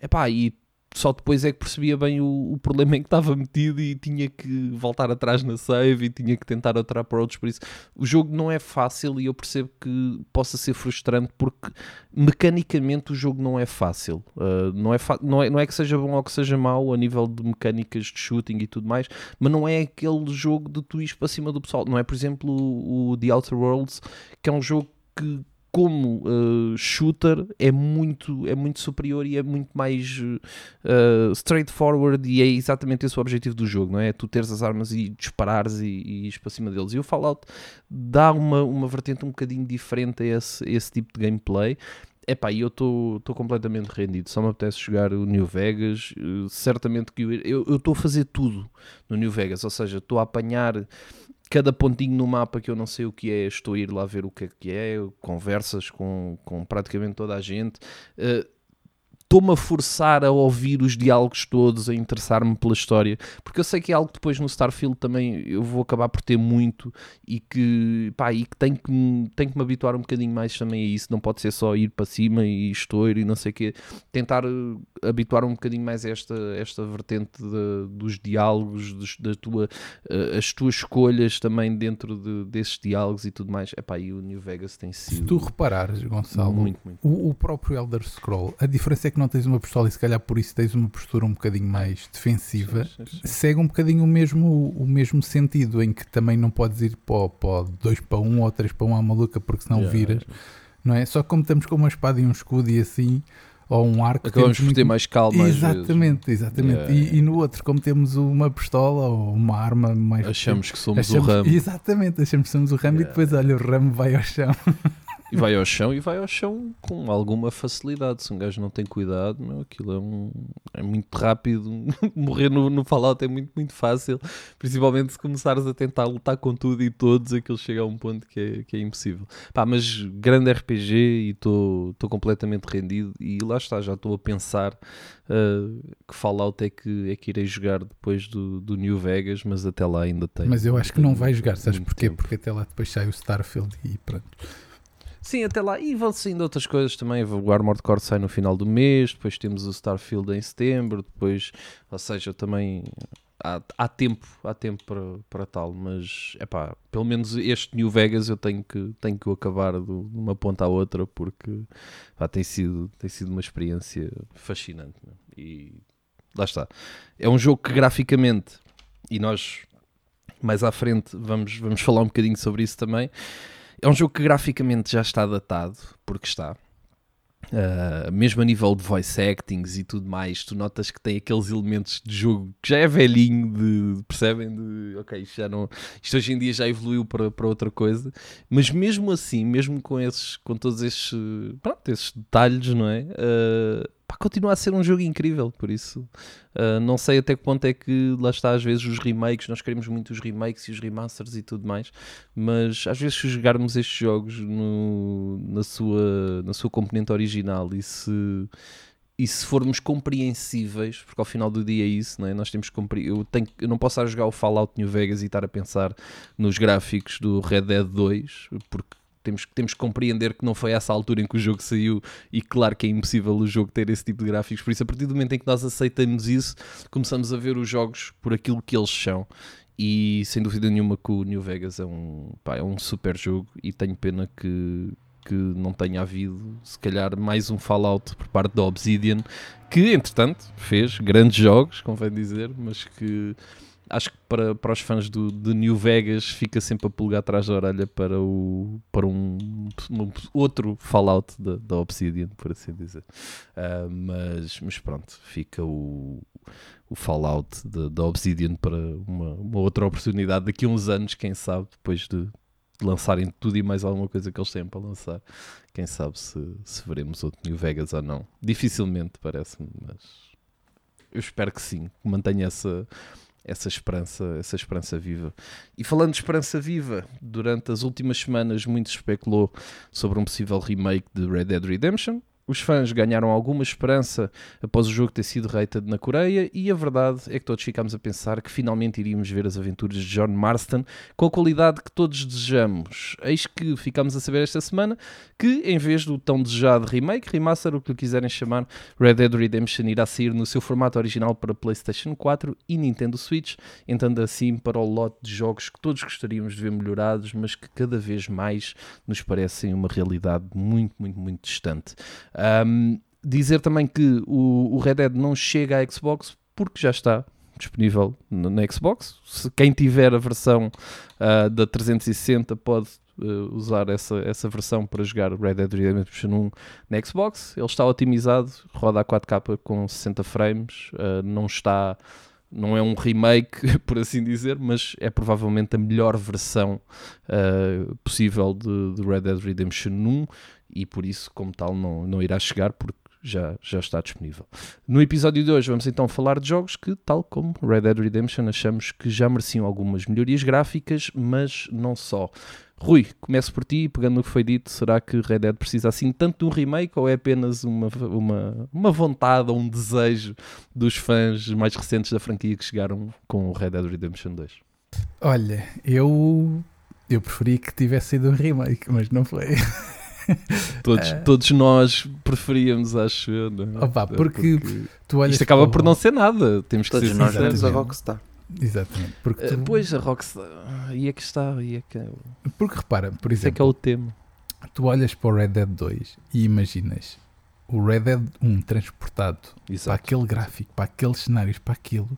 epá, e só depois é que percebia bem o, o, problema em que estava metido e tinha que voltar atrás na save e tinha que tentar outra approach. Por isso, o jogo não é fácil e eu percebo que possa ser frustrante porque mecanicamente o jogo não é fácil. Uh, não, é não, é, não é que seja bom ou que seja mau a nível de mecânicas de shooting e tudo mais, mas não é aquele jogo de tu para cima do pessoal. Não é, por exemplo, o, o The Outer Worlds, que é um jogo que como uh, shooter é muito, é muito superior e é muito mais uh, straightforward e é exatamente esse o objetivo do jogo, não é? Tu teres as armas e disparares e, e ir para cima deles. E o Fallout dá uma, uma vertente um bocadinho diferente a esse, esse tipo de gameplay. Epá, eu estou completamente rendido. Só me apetece jogar o New Vegas. Uh, certamente que eu estou a fazer tudo no New Vegas, ou seja, estou a apanhar cada pontinho no mapa que eu não sei o que é, estou a ir lá ver o que é que é, conversas com, com praticamente toda a gente. Uh, estou-me a forçar a ouvir os diálogos todos, a interessar-me pela história, porque eu sei que é algo que depois no Starfield também eu vou acabar por ter muito e que, pá, e que tenho que, tenho que me habituar um bocadinho mais também a isso. Não pode ser só ir para cima e estouro e não sei o quê. Tentar eh, habituar um bocadinho mais a esta, esta vertente de, dos diálogos, dos, da tua, uh, as tuas escolhas também dentro de, desses diálogos e tudo mais. Epá, e o New Vegas tem sido. Se tu reparares, Gonçalo, muito, muito. O, o próprio Elder Scroll, a diferença é que que não tens uma pistola e se calhar por isso tens uma postura um bocadinho mais defensiva, Sim, sim, sim. segue um bocadinho o mesmo, o mesmo sentido, em que também não podes ir para, o- para 2 para 1 ou 3 para 1 à maluca porque senão Yeah, viras, não é? Só que como estamos com uma espada e um escudo e assim, ou um arco, Acabamos por ter muito- mais calma. Exatamente, exatamente. Yeah, E-. E, no outro, como temos uma pistola ou uma arma mais. Achamos que somos achamos- o ramo Exatamente, achamos que somos o ramo Yeah. e depois, olha, o ramo vai ao chão. e vai ao chão e vai ao chão com alguma facilidade. Se um gajo não tem cuidado, meu, aquilo é, um, é muito rápido. Morrer no, no Fallout é muito, muito fácil. Principalmente se começares a tentar lutar com tudo e todos, aquilo chega a um ponto que é, que é impossível. Pá, mas grande RPG e estou completamente rendido. E lá está, já estou a pensar uh, que Fallout é que, é que irei jogar depois do, do New Vegas, mas até lá ainda tenho. Mas eu acho que não vai jogar, sabes porquê? tempo. Porque até lá depois sai o Starfield e pronto. Sim, até lá. E vão saindo outras coisas também. O Armored Core sai no final do mês, depois temos o Starfield em setembro, depois, ou seja, também há, há tempo, há tempo para, para tal, mas é pá, pelo menos este New Vegas eu tenho que, tenho que acabar de uma ponta à outra porque pá, tem, sido, tem sido uma experiência fascinante. meu. E lá está. É um jogo que graficamente, e nós mais à frente vamos, vamos falar um bocadinho sobre isso também. É um jogo que graficamente já está datado, porque está. Uh, mesmo a nível de voice actings e tudo mais, tu notas que tem aqueles elementos de jogo que já é velhinho, de, percebem? De ok, isto já não. Isto hoje em dia já evoluiu para, para outra coisa, mas mesmo assim, mesmo com esses, com todos esses, pronto, esses detalhes, não é? Uh, pá, continua a ser um jogo incrível, por isso uh, não sei até que ponto é que lá está às vezes os remakes, nós queremos muito os remakes e os remasters e tudo mais, mas às vezes se jogarmos estes jogos no- na, sua, na sua componente original e se, e se formos compreensíveis, porque ao final do dia é isso, não é? nós temos que compre- eu, tenho, eu não posso estar a jogar o Fallout New Vegas e estar a pensar nos gráficos do Red Dead 2, porque temos, que- temos que compreender que não foi essa altura em que o jogo saiu e claro que é impossível o jogo ter esse tipo de gráficos, por isso a partir do momento em que nós aceitamos isso, começamos a ver os jogos por aquilo que eles são. E sem dúvida nenhuma que o New Vegas é um, pá, é um super jogo e tenho pena que, que não tenha havido se calhar mais um Fallout por parte da Obsidian que entretanto fez grandes jogos, convém dizer, mas que acho que para, para os fãs do, de New Vegas fica sempre a pulgar atrás da orelha para, o, para um, um outro Fallout da, da Obsidian, por assim dizer. Ah, mas, mas pronto, fica o, o Fallout da Obsidian para uma, uma outra oportunidade daqui a uns anos, quem sabe, depois de, de lançarem tudo e mais alguma coisa que eles têm para lançar. Quem sabe se, se veremos outro New Vegas ou não. Dificilmente, parece-me, mas eu espero que sim, que mantenha essa, essa esperança, essa esperança viva. E falando de esperança viva, durante as últimas semanas muito especulou sobre um possível remake de Red Dead Redemption. Os fãs ganharam alguma esperança após o jogo ter sido rated na Coreia e a verdade é que todos ficámos a pensar que finalmente iríamos ver as aventuras de John Marston com a qualidade que todos desejamos. Eis que ficámos a saber esta semana que, em vez do tão desejado remake, remaster, o que lhe quiserem chamar, Red Dead Redemption irá sair no seu formato original para PlayStation 4 e Nintendo Switch, entrando assim para o lote de jogos que todos gostaríamos de ver melhorados, mas que cada vez mais nos parecem uma realidade muito, muito, muito distante. Um, dizer também que o, o Red Dead não chega à Xbox porque já está disponível na, Xbox. Se quem tiver a versão ah, da 360 pode ah, usar essa, essa versão para jogar Red Dead Redemption 1 na Xbox. Ele está otimizado, roda a 4K com 60 frames, ah, não está. Não é um remake, por assim dizer, mas é provavelmente a melhor versão ah, possível de, de Red Dead Redemption 1 e por isso, como tal, não, não irá chegar porque já, já está disponível. No episódio de hoje vamos então falar de jogos que, tal como Red Dead Redemption, achamos que já mereciam algumas melhorias gráficas, mas não só. Rui, começo por ti, pegando no que foi dito, será que Red Dead precisa assim tanto de um remake ou é apenas uma, uma, uma vontade ou um desejo dos fãs mais recentes da franquia que chegaram com o Red Dead Redemption 2? Olha, eu, eu preferia que tivesse sido um remake, mas não foi. Todos, todos nós preferíamos, acho eu. é? Opa, porque Tu olhas Isto acaba por não ser nada, temos que Todos ser nós sinceros. temos a. Rockstar. Exatamente. Porque, Eh, tu- Pois, a Rockstar, e é que está, e é que, porque repara, por isso é que é exemplo, o tema. tu olhas para o Red Dead 2 e imaginas o Red Dead 1 transportado para Exato. aquele gráfico, para aqueles cenários, para aquilo,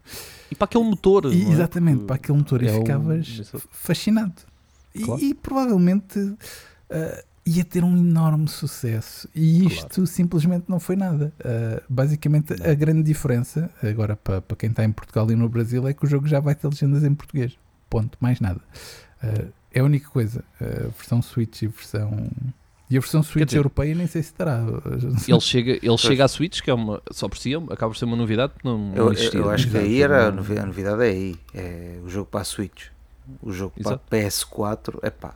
E para aquele motor. e, é? exatamente, para aquele motor, é e um- ficavas exato. fascinado. E, Claro. e provavelmente ah, ia ter um enorme sucesso. E isto simplesmente não foi nada. Ah, basicamente, a grande diferença, agora para, para quem está em Portugal e no Brasil, é que o jogo já vai ter legendas em português. Ponto, mais nada. Ah, é a única coisa. A versão Switch e versão. E a versão Switch dizer- europeia nem sei se terá. Ele chega, ele chega à Switch, que é uma, só por si, acaba por ser uma novidade não, não Eu, existia. eu acho que aí era a novidade é aí. É o jogo para a Switch. O jogo Exato. para a PS4 é pá.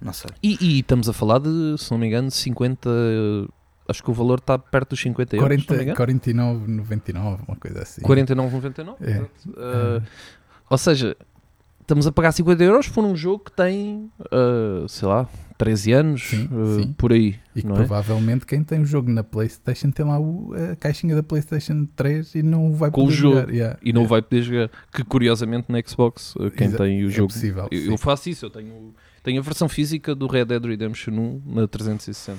Não sei. E, e estamos a falar de, se não me engano, 50. Acho que o valor está perto dos 50 euros. se não me 40, engano. 49,99, uma coisa assim. 49,99. É. Uh, ou seja, estamos a pagar 50 euros por um jogo que tem, uh, sei lá, 13 anos, Sim, uh, sim. por aí. E que é? provavelmente quem tem o jogo na PlayStation tem lá o- a caixinha da PlayStation 3 e não vai Com o poder jogo. jogar. Yeah, E não yeah. vai poder jogar. Que curiosamente na Xbox, quem Exa- tem o é jogo. possível, eu, eu faço isso, eu tenho, tenho a versão física do Red Dead Redemption 1 na 360.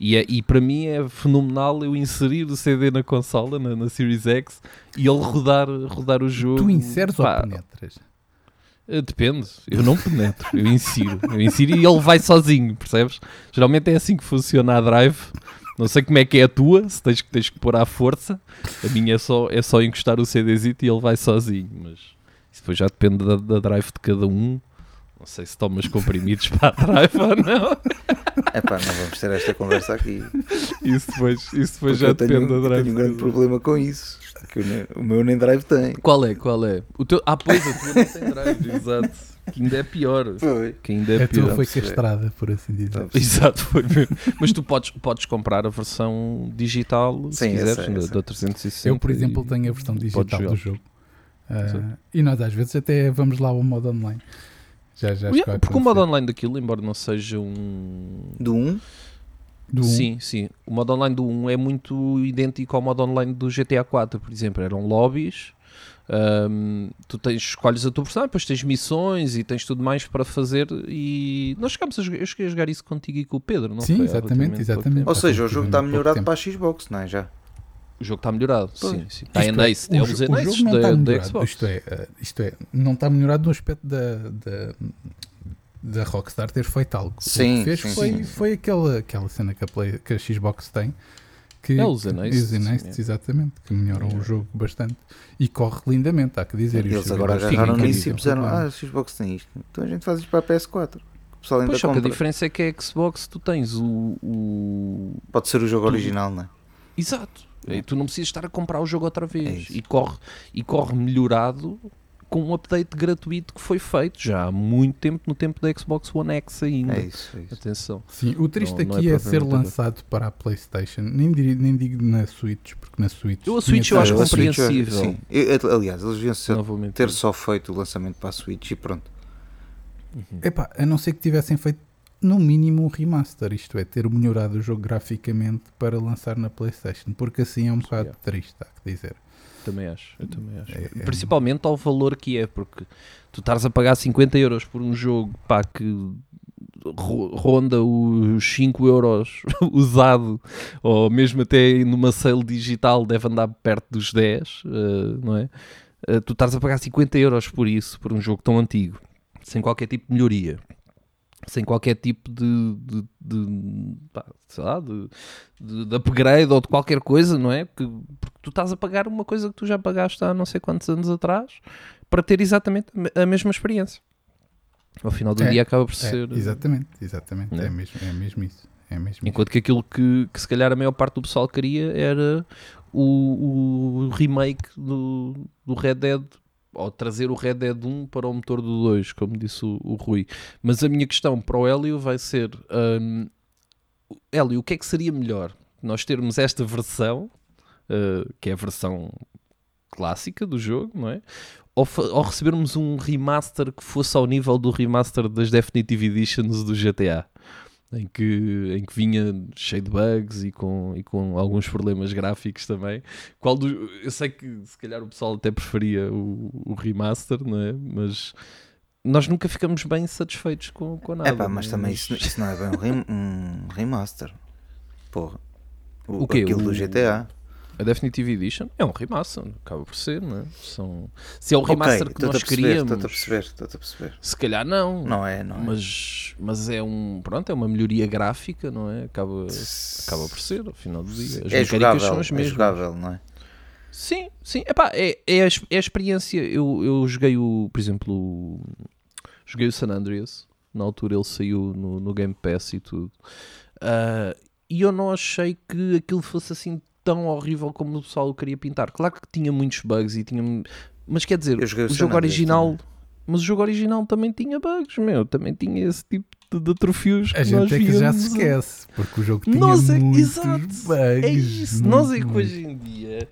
E, é, e para mim é fenomenal eu inserir o CD na consola, na, na Series X, e ele rodar, rodar o jogo. Tu inseres Pá, ou penetras? Eh, Depende, eu não penetro, eu insiro. Eu insiro e ele vai sozinho, percebes? Geralmente é assim que funciona a drive. Não sei como é que é a tua, se tens, que- tens que pôr à força. A minha é só, é só encostar o CDzito e ele vai sozinho. Mas isso depois já depende da, da drive de cada um. Não sei se tomas comprimidos para a drive ou não. É pá, não vamos ter esta conversa aqui. Isso depois, isso depois Porque já eu tenho, depende da eu drive. tenho um grande de- problema com isso. Eu o meu nem drive tem. Qual é? Qual é? O teu... Ah, pois, a tua não tem drive, exato. Que ainda é pior. Foi. Que ainda é A tua pior. foi perceber. castrada, por assim dizer. Exato, foi mesmo. Mas tu podes, podes comprar a versão digital se Sim, eu quiseres, eu da, da 360. Eu, por exemplo, tenho a versão digital do jogo. Sim. e nós às vezes até vamos lá ao modo online. Já, já Yeah, chegou a porque o modo online daquilo, embora não seja um. Do 1, Do um, Sim, sim. O modo online do 1 é muito idêntico ao modo online do GTA 4, por exemplo. Eram lobbies. ahm, tu tens, escolhes a tua versão, depois tens missões e tens tudo mais para fazer. E nós chegámos a jogar, eu cheguei a jogar isso contigo e com o Pedro, não Sim, foi? Exatamente, exatamente. ou seja, o jogo está melhorado para a Xbox, não é? Já. O jogo está melhorado, Pois. sim. sim. Está em é, ace, o é o anéis jogo não da, está da melhorado. Xbox. Isto é, isto é, não está melhorado no aspecto da, da, da Rockstar ter feito algo. o Sim, que fez sim, foi, sim. foi aquela, aquela cena que a, Play- que a Xbox tem. Que, É os anéis, é. exatamente, que melhoram É. o jogo bastante. E corre lindamente, há que dizer. Eles agora agarraram ficam nisso e puseram, ah, a Xbox tem isto. Então a gente faz isto para a PS4. O pessoal ainda Pois só que a compra. diferença é que a Xbox tu tens o. o... Pode ser o jogo Tu- original, não é? Exato. E tu não precisas estar a comprar o jogo outra É vez. isso. e, corre, e corre melhorado com um update gratuito que foi feito já há muito tempo, no tempo da Xbox One X ainda. É isso, é isso. Atenção. Sim, o triste Não- não aqui é é, ser lançado para a PlayStation. Nem, diri- nem digo na Switch, porque na Switch. Eu a Switch eu acho Switch, compreensível. sim. Eu- aliás, eles deviam ser- Não ter só feito o lançamento para a Switch e pronto. Epá, a não ser que tivessem feito no mínimo um remaster, isto é, ter melhorado o jogo graficamente para lançar na PlayStation, porque assim é um bocado Yeah. triste, há que dizer. Também acho. Eu também acho. É- é- Principalmente ao valor que é, porque tu estás a pagar 50 euros por um jogo pá, que ro- ronda os 5 euros usado, ou mesmo até numa sale digital deve andar perto dos 10, eh, não é? Eh, tu estás a pagar 50 euros por isso, por um jogo tão antigo, sem qualquer tipo de melhoria. Sem qualquer tipo de, de, de, pá, lá, de, de, de upgrade ou de qualquer coisa, não é? Porque, porque tu estás a pagar uma coisa que tu já pagaste há não sei quantos anos atrás para ter exatamente a me- a mesma experiência. Ao final do É, dia acaba por É, ser. exatamente, exatamente, Né? é, mesmo, é mesmo isso. É mesmo Enquanto que aquilo que, que se calhar a maior parte do pessoal queria era o, o remake do, do Red Dead, ou trazer o Red Dead 1 para o motor do 2, como disse o, o Rui. Mas a minha questão para o Hélio vai ser: hum, Hélio, o que é que seria melhor? Nós termos esta versão, uh, que é a versão clássica do jogo, não é? Ou, ou recebermos um remaster que fosse ao nível do remaster das Definitive Editions do GTA em que, em que vinha cheio de bugs e com, e com alguns problemas gráficos também. Qual do, eu sei que se calhar o pessoal até preferia o, o remaster, não é? Mas nós nunca ficamos bem satisfeitos com, com nada. É pá, mas não também isso, isso não é bem um, rem- um remaster. Porra. O, O quê? Aquilo do O- GTA. A Definitive Edition é um remaster, acaba por ser, não é? São... Se é o Ok, remaster que nós queríamos, estou-te a perceber, estou-te a perceber. se calhar não. Não é, não é. Mas, mas é um pronto, é uma melhoria gráfica, não é? Acaba, acaba por ser, ao final do dia. As é jogável, são as é mesmas. jogável, não é? Sim, sim. Epá, é, é, a, é a experiência. Eu, eu joguei o, por exemplo, o- joguei o San Andreas. Na altura ele saiu no, no Game Pass e tudo. Ah, e eu não achei que aquilo fosse assim tão horrível como o pessoal o queria pintar. Claro que tinha muitos bugs e tinha. Mas quer dizer, o jogo original. Mas o jogo original também tinha bugs, meu. Também tinha esse tipo de, de atrofios que A nós gente é que já se esquece, porque o jogo tinha Nós é, muitos exato, bugs. é isso. Nós é que muito, hoje em dia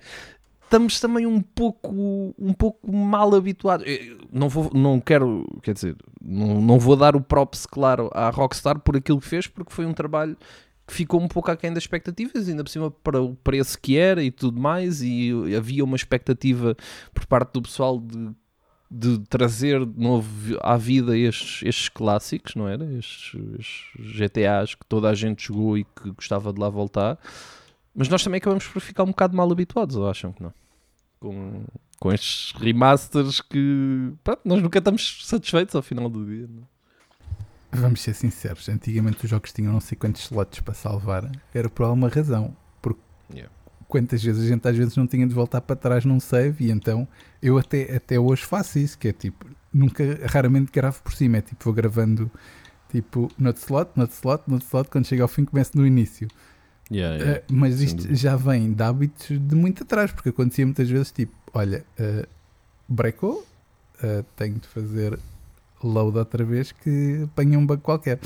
estamos também um pouco, um pouco mal habituados. Eu Não, vou, não quero, quer dizer, não, não vou dar o props, claro, à Rockstar por aquilo que fez, porque foi um trabalho ficou um pouco aquém das expectativas, ainda por cima para o preço que era e tudo mais, e havia uma expectativa por parte do pessoal de de trazer de novo à vida estes, estes clássicos, não era? Estes, estes GTAs que toda a gente jogou e que gostava de lá voltar. Mas nós também acabamos por ficar um bocado mal habituados, ou acham que não? Com, com estes remasters que pronto, nós nunca estamos satisfeitos ao final do dia. Não? Vamos ser sinceros, antigamente os jogos tinham não sei quantos slots para salvar, era por alguma razão. Porque Yeah. quantas vezes a gente às vezes não tinha de voltar para trás num save e então eu até, até hoje faço isso, que é tipo, nunca, raramente gravo por cima, é tipo, vou gravando tipo, note slot, note slot, note slot, quando chega ao fim começo no início. Yeah, yeah. Uh, mas isto já vem de hábitos de muito atrás, porque acontecia muitas vezes tipo, olha, uh, brecou, uh, tenho de fazer load outra vez que apanha um bug qualquer.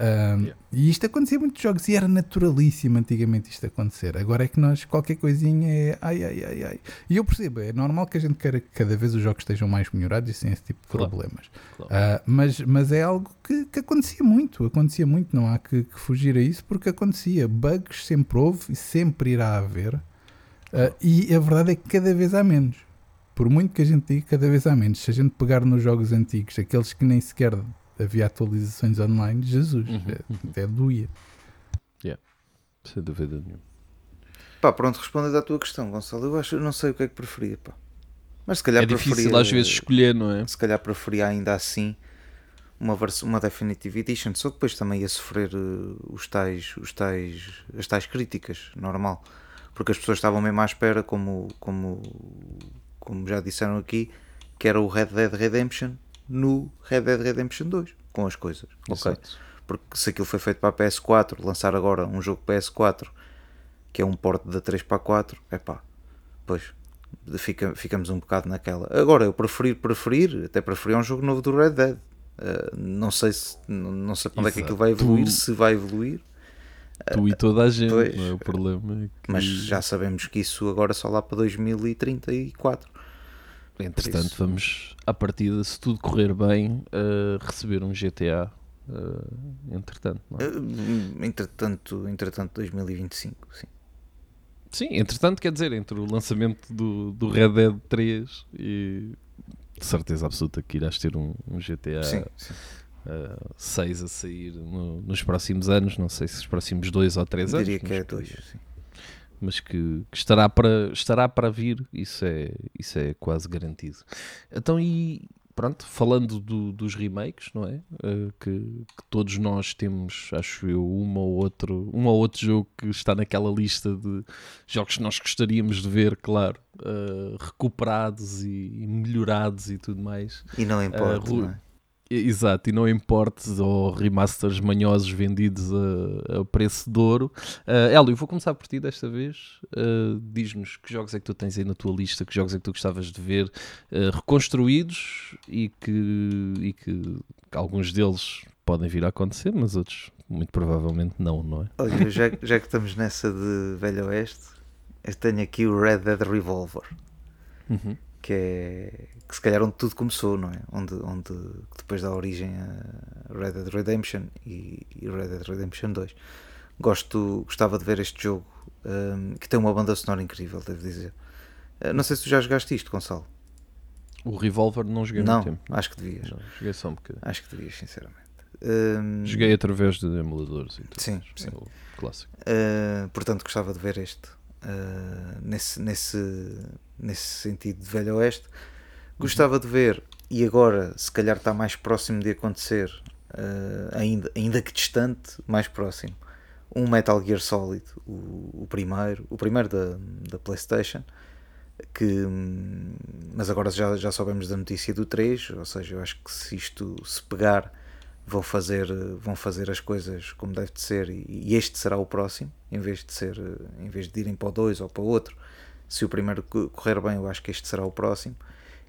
Um, E isto acontecia em muitos jogos e era naturalíssimo antigamente isto acontecer. Agora é que nós, qualquer coisinha é ai ai ai ai. E eu percebo, é normal que a gente queira que cada vez os jogos estejam mais melhorados e sem esse tipo de Claro. problemas. Claro. Ah, mas, mas é algo que, que acontecia muito, acontecia muito, não há que, que fugir a isso porque acontecia. Bugs sempre houve e sempre irá haver. Ah, e a verdade é que cada vez há menos. Por muito que a gente diga, cada vez há menos. Se a gente pegar nos jogos antigos, aqueles que nem sequer havia atualizações online, Jesus, Uhum, é- uhum. até doía. Sem dúvida nenhuma. Pá, pronto, respondendo à tua questão, Gonçalo, eu acho, eu não sei o que é que preferia, pá. Mas se calhar É difícil preferia, às vezes escolher, não é? se calhar preferia ainda assim uma, uma Definitive Edition, só que depois também ia sofrer eh, os tais, os tais, as tais críticas, normal. Porque as pessoas estavam mesmo à espera, como, como, como já disseram aqui, que era o Red Dead Redemption no Red Dead Redemption 2, com as coisas. Ok. Exato. Porque se aquilo foi feito para a PS4, lançar agora um jogo PS4 que é um porte da 3 para a 4, é pá, pois fica, ficamos um bocado naquela. Agora, eu preferir, preferir, até preferir um jogo novo do Red Dead. Uh, não sei se não, não sei para onde é que Exato. aquilo vai evoluir, Tu- se vai evoluir, Tu e toda a gente, Pois. não é? O problema é que, mas já sabemos que isso agora só lá para 2034. Entretanto, vamos à partida, se tudo correr bem, a receber um GTA. eh, entretanto, não é? Uh, entretanto, entretanto 2025, sim. Sim, entretanto, quer dizer, entre o lançamento do, do Red Dead 3 e de certeza absoluta que irás ter um, um GTA sim, sim. uh, 6 a sair no- nos próximos anos, não sei se os próximos 2 ou 3 anos, Diria que é dois, sim. Mas que, que estará, para, estará para vir, isso é, isso é quase garantido. Então, e pronto, falando do- dos remakes, não é? Uh, que, que todos nós temos, acho eu, uma ou outro, um ou outro jogo que está naquela lista de jogos que nós gostaríamos de ver, claro, uh, recuperados e, e melhorados e tudo mais. E não importa, Rui- não é? Exato, e não importes ou remasters manhosos vendidos a, a preço de ouro. Uh, Hélio, eu vou começar por ti desta vez. Uh, Diz-nos que jogos é que tu tens aí na tua lista, que jogos é que tu gostavas de ver uh, reconstruídos e que, e que, que alguns deles podem vir a acontecer, mas outros muito provavelmente não, não é? Olha, já, já que estamos nessa de Velho Oeste, eu tenho aqui o Red Dead Revolver. Uhum. Que é que se calhar onde tudo começou, não é? Onde, onde depois dá origem a Red Dead Redemption e, e Red Dead Redemption 2. Gosto, gostava de ver este jogo hum, que tem uma banda sonora incrível, devo dizer. Uh, não sei se tu já jogaste isto, Gonçalo. O Revolver não joguei não, muito tempo. acho que devias. Não, joguei só um bocadinho. Acho que devias, sinceramente. Hum, Joguei através de emuladores e tudo. Sim, sim. É o clássico. Uh, portanto, gostava de ver este uh, nesse, nesse, nesse sentido de Velho Oeste. Gostava de ver, e agora se calhar está mais próximo de acontecer, uh, ainda, ainda que distante, mais próximo, um Metal Gear Solid, o, o primeiro, o primeiro da, da PlayStation. Que, mas agora já, já soubemos da notícia do 3, ou seja, eu acho que se isto se pegar vão fazer, vão fazer as coisas como deve de ser e, este será o próximo, em vez de ser, em vez de irem para o 2 ou para o outro. Se o primeiro co- correr bem, eu acho que este será o próximo.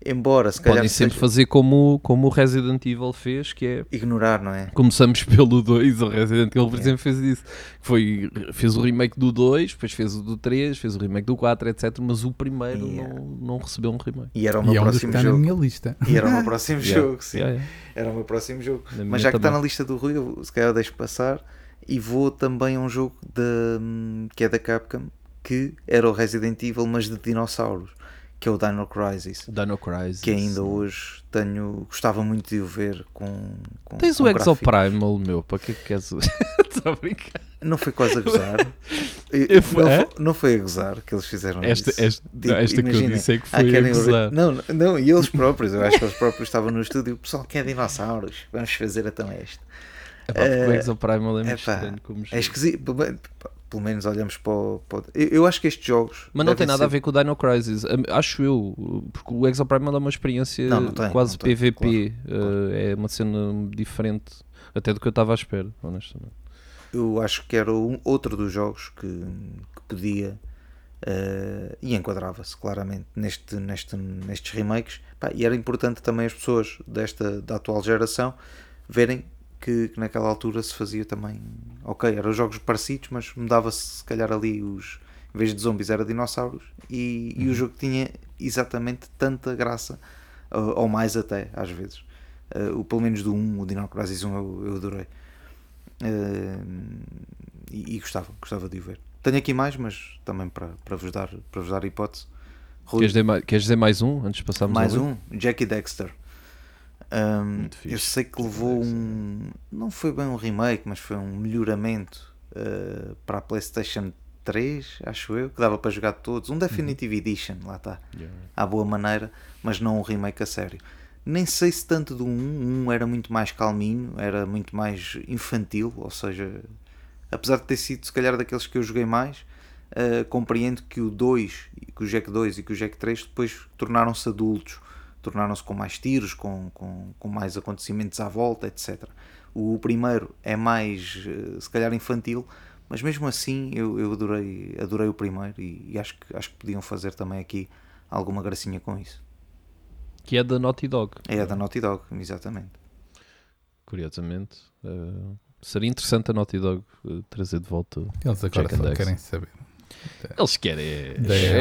Embora se calhar Podem sempre seja- fazer como, como o Resident Evil fez, que é ignorar, não é? Começamos pelo 2, o Resident Evil, por É. exemplo, fez isso. Foi, fez o remake do 2, depois fez o do 3, fez o remake do 4, etc. Mas o primeiro Yeah. não, não recebeu um remake. E era o E meu é um que próximo está na jogo. minha lista. E era o meu próximo Yeah. jogo, sim. Yeah, yeah. Era o meu próximo jogo. Na Mas já que está também. na lista do Rui, eu, se calhar eu deixo passar e vou também a um jogo da, que é da Capcom que era o Resident Evil, mas de dinossauros, que é o Dino Crisis. Dino Crisis. Que ainda hoje tenho. Gostava muito de o ver com. com Tens com o Exo gráficos. Primal, meu, para que é que queres. Estou a brincar. Não foi quase a gozar. Eu- não, é? foi, não foi a gozar que eles fizeram Esta, isso. esta, Tipo, esta que eu imagina, disse é que Ah, foi a gozar. Não, não, e eles próprios, eu acho que eles próprios estavam no estúdio. O pessoal quer dinossauros, vamos fazer então este. Epá, porque o Eh, Exo Primal é como jogo. é esquisito. Pelo men- Pelo menos olhamos para o. para o- Eu, eu acho que estes jogos. Mas não tem nada a ser- ver com o Dino Crisis, acho eu, porque o Exo Primal é uma experiência Não, não tem, quase tem, PVP, claro, eh, é uma cena diferente até do que eu estava à espera, honestamente. Eu acho que era um, outro dos jogos que, que podia. eh, e enquadrava-se claramente neste, neste, nestes remakes. Pá, e era importante também as pessoas desta, da atual geração verem que, que naquela altura se fazia também. Ok, eram jogos parecidos, mas mudava-se se calhar ali os. Em vez de zombies era dinossauros e, e o jogo tinha exatamente tanta graça, ou, ou mais até, às vezes. Eh, o, pelo menos do 1, o Dino Crisis 1 eu, eu adorei. Eh, e, e gostava, gostava de o ver. Tenho aqui mais, mas também para, para, vos, dar, para vos dar hipótese. Rui, Queres dizer, mais, queres dizer mais um antes de passarmos mais um, Jackie Dexter. Um, eu sei que levou um. Não foi bem um remake, mas foi um melhoramento uh, para a PlayStation 3, acho eu, que dava para jogar todos. Um Definitive Edition, lá está. À boa maneira, mas não um remake a sério. Nem sei se tanto do 1, um, um era muito mais calminho, era muito mais infantil, ou seja, apesar de ter sido se calhar daqueles que eu joguei mais, uh, compreendo que o 2, que o Jack 2 e que o Jack 3 depois tornaram-se adultos, tornaram-se com mais tiros, com, com, com mais acontecimentos à volta, etc. O primeiro é mais, uh, se calhar, infantil, mas mesmo assim eu, eu adorei, adorei o primeiro e, e acho, que, acho que podiam fazer também aqui alguma gracinha com isso. Que é da Naughty Dog. É a da Naughty Dog, exatamente. Curiosamente. eh, seria interessante a Naughty Dog eh, trazer de volta. Eles agora só querem saber. Eles querem. É,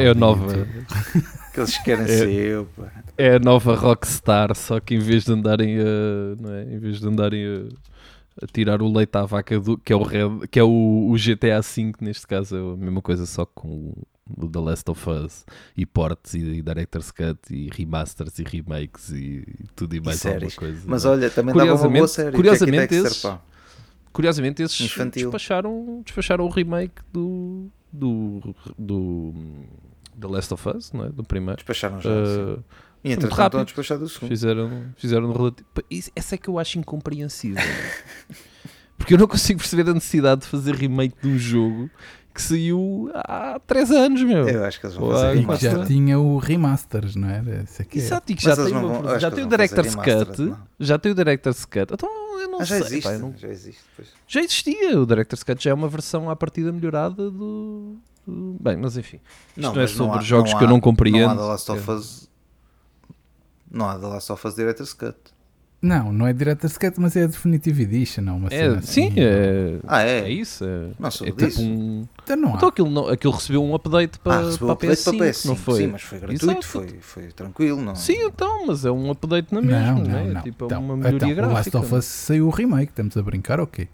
é a nova. Que eles querem É. ser eu, pá. É a nova Rockstar, só que em vez de andarem a. Não é? Em vez de andarem a, a tirar o leite à vaca, do, que é, o, Red, que é o, o GTA V, neste caso, é a mesma coisa, só com o The Last of Us e ports e, e Director's Cut e remasters e remakes e, tudo e mais alguma séries. coisa. Mas não é? olha, também dava uma boa Curiosamente- série. curiosamente Jackie Dexter, esses- pá. Curiosamente, esses Infantil. despacharam, despacharam o remake do, do, do The Last of Us, não é? Do primeiro. Despacharam já. Uh, E entretanto rápido. estão a despachar do segundo. Fizeram, fizeram no relativo. Essa é que eu acho incompreensível. Porque eu não consigo perceber a necessidade de fazer remake de um jogo que saiu há 3 anos, meu. Eu acho que eles vão fazer E que já tinha o remasters, não era? Esse aqui é. Exato, e que já tem, não uma- já tem o Director's Cut. não. Já tem o Director's Cut. Então eu não Ah, já sei. existe, pá, não- já existe. Pois. Já existia. O Director's Cut já é uma versão à partida melhorada do. do- Bem, mas enfim. Isto não, é mas sobre há- jogos que eu há- não compreendo. Não há The Last of Us. Não há The Last of Us Director's Cut. Não, não é Director's Cut, mas é a Definitive Edition, não, uma É, cena sim, assim. é, Ah, é é? isso. É, Não sou é tipo um. Então não há. Então aquilo, não- aquilo recebeu um update para, ah, recebeu para, o update PS5, para PS5, não foi? Sim, mas foi gratuito, Exato. foi, foi tranquilo. Não? Sim, então, mas é um update na mesma, não, não, é? não. Tipo, é então, uma melhoria então, o Last gráfica. of Us saiu o remake, estamos a brincar, ok.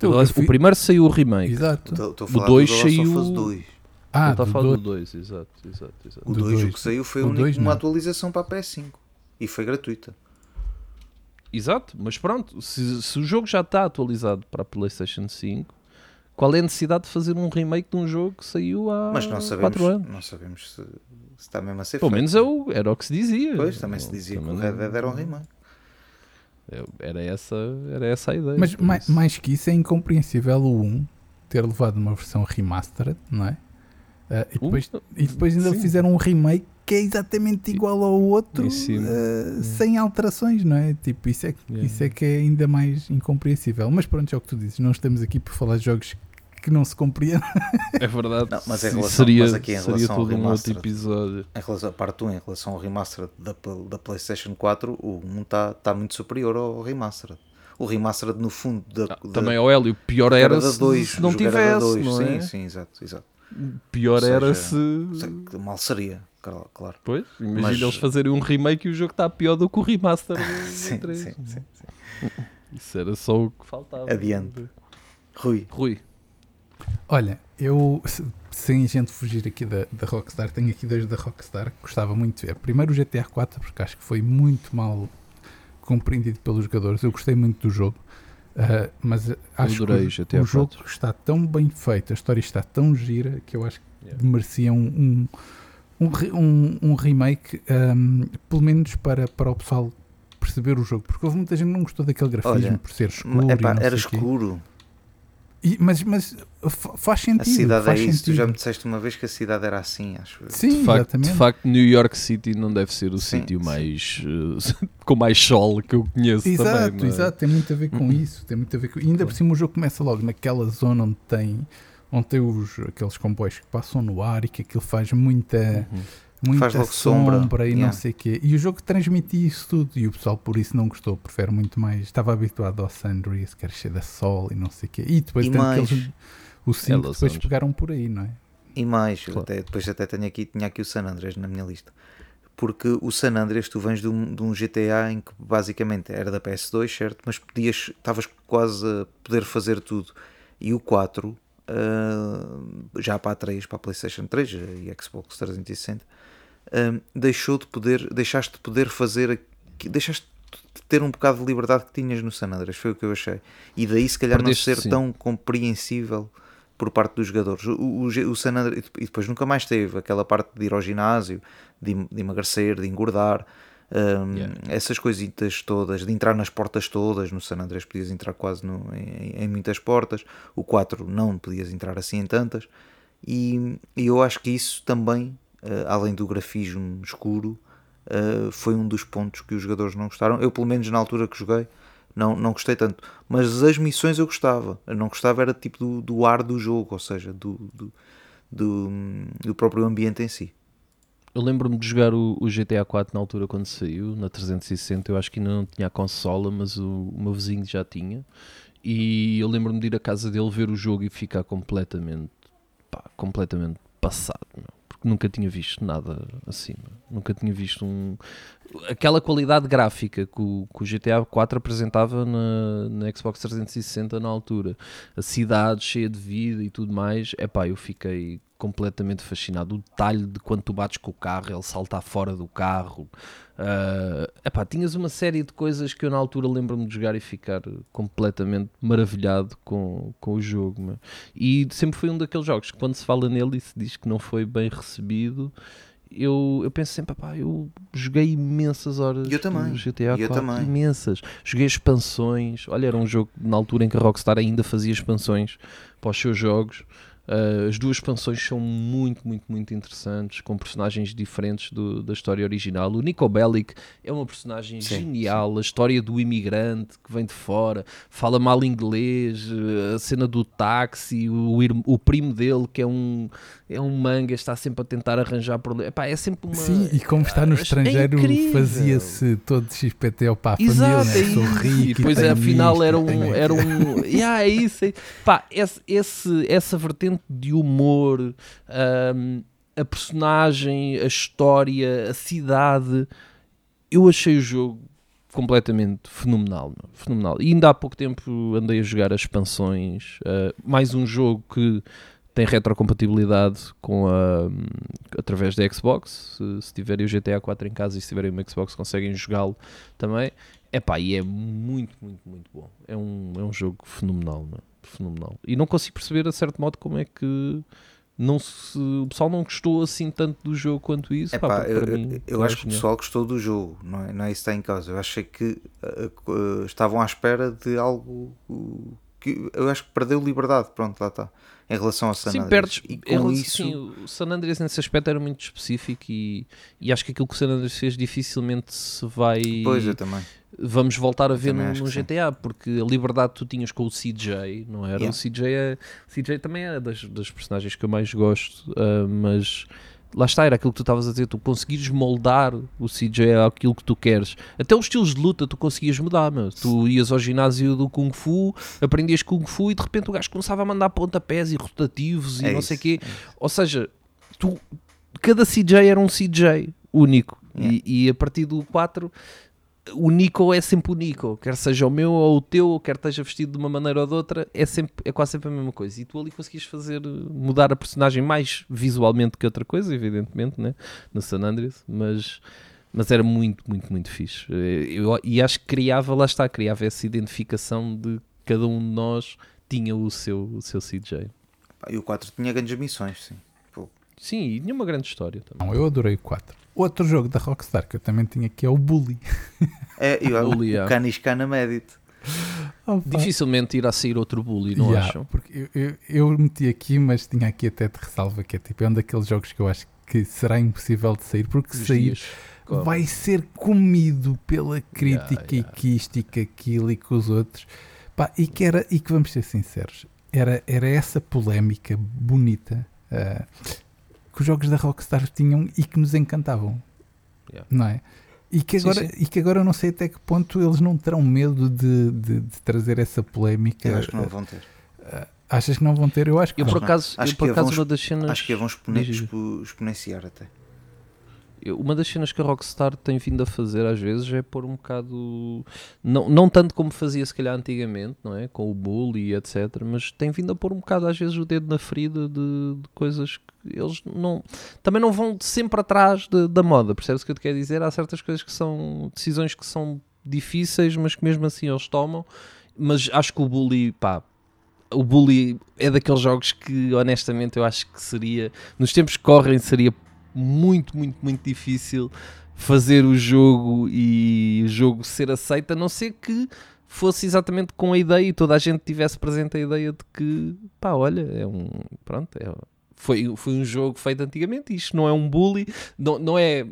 é? Eu O, fui- o primeiro saiu o remake. Exato. Estou estou a O falar dois do The Last of saiu- Us 2. Ah, a do falar do dois. 2, exato, exato, exato. O Do 2 o dois. que saiu foi O único- dois uma não. atualização para a PS5. E foi gratuita. Exato, mas pronto, se, se o jogo já está atualizado para a PlayStation 5, qual é a necessidade de fazer um remake de um jogo que saiu há Mas não sabemos, 4 anos? não sabemos se, se está mesmo a ser Pelo feito. menos é o- era o que se dizia. Pois, também se dizia que o Também Red Dead era um remake. Era essa, era essa a ideia. Mas mais, mais que isso é incompreensível o 1 ter levado uma versão remastered, não é? Ah, e, Uh, depois, e depois ainda sim. fizeram um remake que é exatamente igual ao outro, Em cima. ah, sem alterações, não é? Tipo, isso é, Yeah. isso é que é ainda mais incompreensível. Mas pronto, é o que tu dizes, não estamos aqui para falar de jogos que não se compreendem. É verdade. Não, mas em Sim, relação- seria, mas aqui em seria relação ao todo um outro episódio. Em relação, a parte 1, em relação ao remastered da, da PlayStation 4, o 1 está tá muito superior ao remastered. O remastered, no fundo, da, Ah, da- também, ó Hélio, pior era era se, 2, se não tivesse, 2, não sim, é? sim, exato, exato. Pior Ou era seja, se... Mal seria, claro. claro. Pois, imagina Mas- eles fazerem um remake e o jogo está pior do que o remaster do Sim, 3. sim, sim, sim. Isso era só o que faltava. Adiante. Rui, Rui, Olha, eu, se- sem a gente fugir aqui da, da Rockstar, tenho aqui dois da Rockstar que gostava muito de ver. Primeiro o GTA 4, porque acho que foi muito mal compreendido pelos jogadores. Eu gostei muito do jogo, ah, mas acho adorei que o, GTA o jogo 4. está tão bem feito, a história está tão gira que eu acho que Yeah. merecia um, um, um, um- um remake, ahm, pelo menos para, para o pessoal perceber o jogo, porque houve muita gente que não gostou daquele grafismo Olha, por ser escuro. epá, era escuro. E- mas, mas fa- faz A sentido. cidade é faz isso. Tu sentido. já me disseste uma vez que a cidade era assim, acho eu. Sim, de facto, exatamente. de facto, New York City não deve ser o Sim, sítio sim. mais eh, com mais sol que eu conheço Exato, também. é? exato, tem muito a ver com isso, tem muito a ver com... E ainda por cima o jogo começa logo naquela zona onde tem, onde tem os, aqueles comboios que passam no ar e que aquilo faz muita, Uhum. muita Faz sombra, sombra, e não yeah. sei o quê. E o jogo transmitia isso tudo e o pessoal por isso não gostou, prefere muito mais, estava habituado ao San Andreas, que era cheio de sol e não sei o quê. E depois E tem mais. aqueles, o 5 É depois Angeles. pegaram por aí, não é? E mais, Claro. até, depois até tenho aqui, tinha aqui o San Andreas na minha lista. Porque o San Andreas, tu vens de um, de um GTA em que basicamente era da PS2, certo? Mas podias, estavas quase a poder fazer tudo. E o 4, ah, já para a 3, para a PlayStation 3 e Xbox 360, ah, deixou de poder, deixaste de poder fazer, deixaste de ter um bocado de liberdade que tinhas no San Andreas, foi o que eu achei. E daí se calhar Perdeste, não ser sim. tão compreensível por parte dos jogadores. O, o, o San Andreas, e depois nunca mais teve aquela parte de ir ao ginásio, de, de emagrecer, de engordar, hum, Yeah. essas coisitas todas, de entrar nas portas todas. No San Andreas podias entrar quase no- em, em muitas portas, o 4 não podias entrar assim em tantas. E, e eu acho que isso também, eh, além do grafismo escuro, eh, foi um dos pontos que os jogadores não gostaram. Eu, pelo menos na altura que joguei, não, não gostei tanto. Mas as missões eu gostava. Eu não gostava era tipo do, do ar do jogo, ou seja, do, do, do, do próprio ambiente em si. Eu lembro-me de jogar o, o GTA 4 na altura quando saiu, na 360. Eu acho que ainda não tinha a consola, mas o, o meu vizinho já tinha. E eu lembro-me de ir à casa dele ver o jogo e ficar completamente, pá, completamente passado, meu. porque nunca tinha visto nada assim. meu. Nunca tinha visto um. Aquela qualidade gráfica que o, que o GTA 4 apresentava na, na Xbox 360 na altura, a cidade cheia de vida e tudo mais. É pá, eu fiquei completamente fascinado. O detalhe de quando tu bates com o carro, ele saltar fora do carro. Ah, epá, tinhas uma série de coisas que eu na altura lembro-me de jogar e ficar completamente maravilhado com, com o jogo. meu. E sempre foi um daqueles jogos que quando se fala nele e se diz que não foi bem recebido, eu, eu penso sempre, pá, eu joguei imensas horas Eu também, do GTA eu 4, também. imensas. Joguei expansões, olha, era um jogo na altura em que a Rockstar ainda fazia expansões para os seus jogos. Uh, as duas expansões são muito, muito, muito interessantes, com personagens diferentes do- da história original. O Nico Bellic é uma personagem Sim, genial, a história do imigrante que vem de fora, fala mal inglês, uh, a cena do táxi, o, o primo dele que é um, é um manga, está sempre a tentar arranjar problemas. Epá, É sempre uma. Sim, e como está no é estrangeiro, incrível. fazia-se todo XPTO para a Exato, família, é sou rico. E depois tenho afinal isto, era um, era um, yeah, é isso, é- pá, esse, esse- essa vertente de humor, ahm, a personagem, a história, a cidade, eu achei o jogo completamente fenomenal, fenomenal. E ainda há pouco tempo andei a jogar as expansões, ah, mais um jogo que tem retrocompatibilidade com a, através da Xbox. Se, se tiverem o GTA 4 em casa e se tiverem uma Xbox conseguem jogá-lo também. Epá, e é muito, muito, muito bom. É um, é um jogo fenomenal, é? Fenomenal. E não consigo perceber, a certo modo, como é que não se, o pessoal não gostou assim tanto do jogo quanto isso. É Pá, eu, mim, eu acho que o pessoal gostou do jogo, não é, não é isso que está em causa. Eu achei que uh, uh, estavam à espera de algo uh, que eu acho que perdeu liberdade, pronto, lá está. Em relação ao San Sim, Andreas. perdes. E com isso, sim, o San Andreas nesse aspecto era muito específico e, e acho que aquilo que o San Andreas fez dificilmente se vai. pois eu também. vamos voltar a ver no, no que sim. GTA, porque a liberdade que tu tinhas com o CJ, não era? Yeah. O CJ, é, o CJ também é das, das personagens que eu mais gosto, ah, mas lá está, era aquilo que tu estavas a dizer, tu conseguires moldar o CJ àquilo que tu queres. Até os estilos de luta tu conseguias mudar, meu. tu ias ao ginásio do Kung Fu, aprendias Kung Fu e de repente o gajo começava a mandar pontapés e rotativos e É não isso, sei o quê. Ou seja, tu, cada CJ era um CJ único. Yeah. E, e a partir do 4, o Nico é sempre o Nico. Quer seja o meu ou o teu, quer esteja vestido de uma maneira ou de outra, é, sempre, é quase sempre a mesma coisa. E tu ali conseguias fazer, mudar a personagem mais visualmente que outra coisa, evidentemente, né? no San Andreas, mas. Mas era muito, muito, muito fixe. Eu, e acho que criava, lá está, criava essa identificação de cada um de nós tinha o seu, o seu CJ. E o 4 tinha grandes missões, sim. Pô, Sim, e tinha uma grande história também. Não, eu adorei o 4. Outro jogo da Rockstar que eu também tinha aqui é o Bully. É, e o, Bully, o yeah. Canis Cana Medit. Opa. Dificilmente irá sair outro bully, não Yeah, acham? Porque eu, eu, eu meti aqui, mas tinha aqui até de ressalva que é tipo, é um daqueles jogos que eu acho que será impossível de sair, porque se Os sair dias correm. vai ser comido pela crítica yeah. e que isto e que aquilo e com os outros. Pá, e, que era, e que vamos ser sinceros, era, era essa polémica bonita ah, que os jogos da Rockstar tinham e que nos encantavam. Yeah. Não é? E que, Sim, agora, sim. e que agora eu não sei até que ponto eles não terão medo de, de- de trazer essa polémica. Eu acho que não Ah, vão ter. Achas que não vão ter? Eu acho que Eu por vão. acaso, Acho eu, por que acaso vão uma das cenas. Acho que vão exponenciar até. Uma das cenas que a Rockstar tem vindo a fazer às vezes é pôr um bocado. Não, não tanto como fazia se calhar antigamente, não é? Com o bully e etc. Mas tem vindo a pôr um bocado às vezes o dedo na ferida de, de coisas que eles não. Também não vão sempre atrás de- da moda, percebes o que eu te quero dizer? Há certas coisas que são. decisões que são difíceis, mas que mesmo assim eles tomam. Mas acho que o bully, pá. O bully é daqueles jogos que honestamente eu acho que seria. Nos tempos que correm seria muito, muito, muito difícil fazer o jogo e o jogo ser aceito, a não ser que fosse exatamente com a ideia e toda a gente tivesse presente a ideia de que, pá, olha, é um. Pronto, é, foi, foi um jogo feito antigamente. Isto não é um bully, não, não é.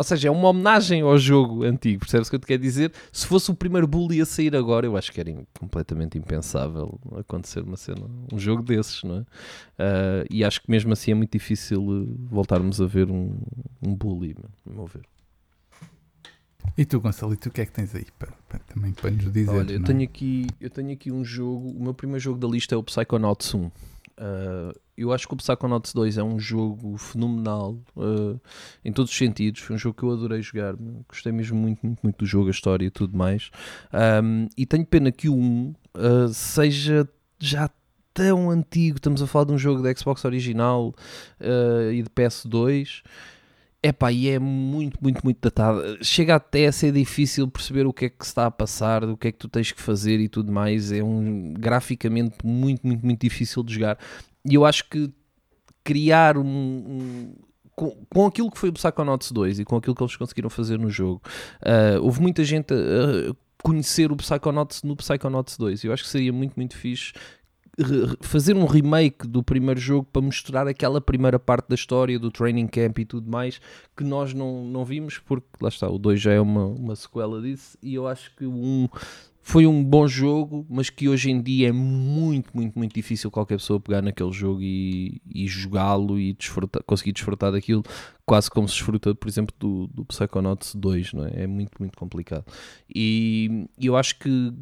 Ou seja, é uma homenagem ao jogo antigo, percebes o que eu te quero dizer? Se fosse o primeiro bully a sair agora, eu acho que era completamente impensável acontecer uma cena, um jogo desses, não é? Ah, e acho que mesmo assim é muito difícil eh, voltarmos a ver um, um bully, a meu ver. E tu, Gonçalo, e tu o que é que tens aí para, para- também para nos dizer? Olha, eu não é? tenho, aqui, eu tenho aqui um jogo. O meu primeiro jogo da lista é o Psychonauts 1. Uh, eu acho que o Psychonauts 2 é um jogo fenomenal uh, em todos os sentidos. Foi um jogo que eu adorei jogar. Gostei mesmo muito, muito, muito do jogo, a história e tudo mais. Um, e tenho pena que o 1 uh, seja já tão antigo. Estamos a falar de um jogo da Xbox original e de PS2. Epá, e é muito, muito, muito datado. Chega até a ser difícil perceber o que é que está a passar, o que é que tu tens que fazer e tudo mais. É um graficamente muito, muito, muito difícil de jogar. E eu acho que criar um. um- com, com aquilo que foi o Psychonauts 2 e com aquilo que eles conseguiram fazer no jogo, ah, houve muita gente a, a conhecer o Psychonauts no Psychonauts 2. Eu acho que seria muito, muito fixe fazer um remake do primeiro jogo para mostrar aquela primeira parte da história do training camp e tudo mais que nós não, não vimos porque lá está, o 2 já é uma, uma sequela disso e eu acho que 1 foi um bom jogo, mas que hoje em dia é muito, muito, muito difícil qualquer pessoa pegar naquele jogo e, e jogá-lo e desfrutar- conseguir desfrutar daquilo quase como se desfruta, por exemplo, do, do Psychonauts 2, não é? É muito, muito complicado. E eu acho que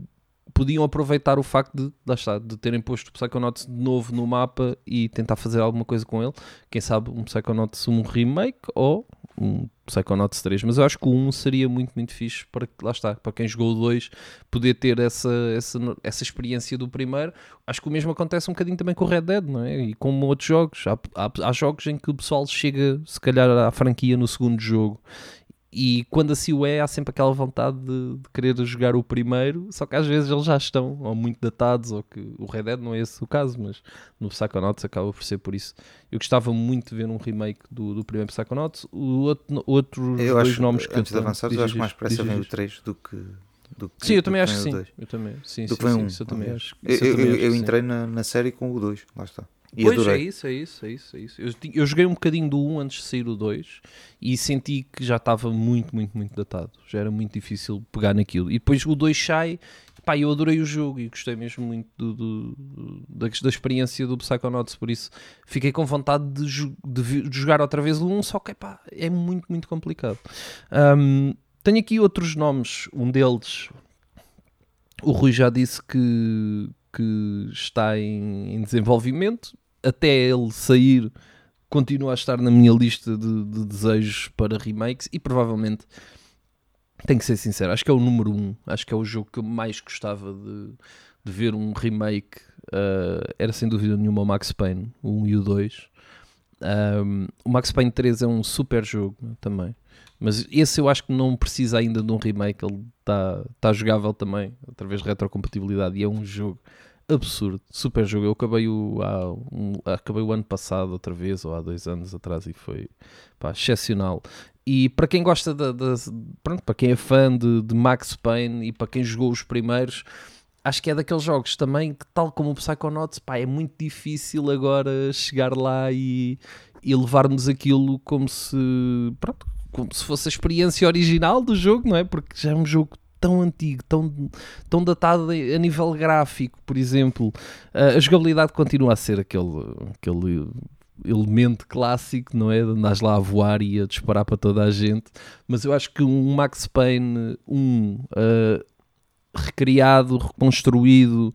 podiam aproveitar o facto de, lá está, de terem posto o Psychonauts de novo no mapa e tentar fazer alguma coisa com ele. Quem sabe um Psychonauts 1 remake ou um Psychonauts 3. Mas eu acho que o 1 seria muito, muito fixe para lá está, para quem jogou o 2 poder ter essa, essa, essa experiência do primeiro. Acho que o mesmo acontece um bocadinho também com o Red Dead, não é? E com outros jogos. Há, há, há jogos em que o pessoal chega, se calhar, à franquia no segundo jogo e quando assim o é, há sempre aquela vontade de, de querer jogar o primeiro, só que às vezes eles já estão ou muito datados, ou que o Red Dead não é esse o caso, mas no Psychonauts acaba por ser por isso. Eu gostava muito de ver um remake do, do primeiro Psychonauts. O outro, outros Eu dois acho, nomes que antes de eu tenho- avançar, eu acho que mais pressa vem o diz. 3 do que. Do que Sim, eu também acho que sim. 2. Eu também, sim, Do sim, que vem sim, um, eu também acho. Eu, eu eu- entrei na, na série com o 2, lá está. E Pois é adorei. isso, é isso, é isso, é isso. Eu, eu joguei um bocadinho do 1 antes de sair o 2 e senti que já estava muito, muito, muito datado. Já era muito difícil pegar naquilo. E depois o 2 sai, pá, eu adorei o jogo e gostei mesmo muito do, do- da, da experiência do Psychonauts, por isso fiquei com vontade de, de de jogar outra vez o 1, só que pá, é muito, muito complicado. Ahm, tenho aqui outros nomes, um deles, o Rui já disse que, que está em, em desenvolvimento, até ele sair continua a estar na minha lista de, de desejos para remakes e provavelmente tenho que ser sincero, acho que é o número um, acho que é o jogo que eu mais gostava de, de ver um remake. uh, era sem dúvida nenhuma o Max Payne, o 1 e o 2. Um, o Max Payne 3 é um super jogo também, mas esse eu acho que não precisa ainda de um remake. Ele está tá jogável também, através de retrocompatibilidade, e é um jogo absurdo, super jogo. Eu acabei o, há um- acabei o ano passado, outra vez, ou há dois anos atrás, e foi pá, excepcional. E para quem gosta da, pronto, para quem é fã de, de Max Payne e para quem jogou os primeiros, acho que é daqueles jogos também que, tal como o Psychonauts, pá, é muito difícil agora chegar lá e, e levarmos aquilo como se, pronto, como se fosse a experiência original do jogo, não é? Porque já é um jogo tão antigo, tão, tão datado a nível gráfico, por exemplo. A jogabilidade continua a ser aquele, aquele elemento clássico, não é? De andares lá a voar e a disparar para toda a gente. Mas eu acho que um Max Payne 1 ah, recriado, reconstruído,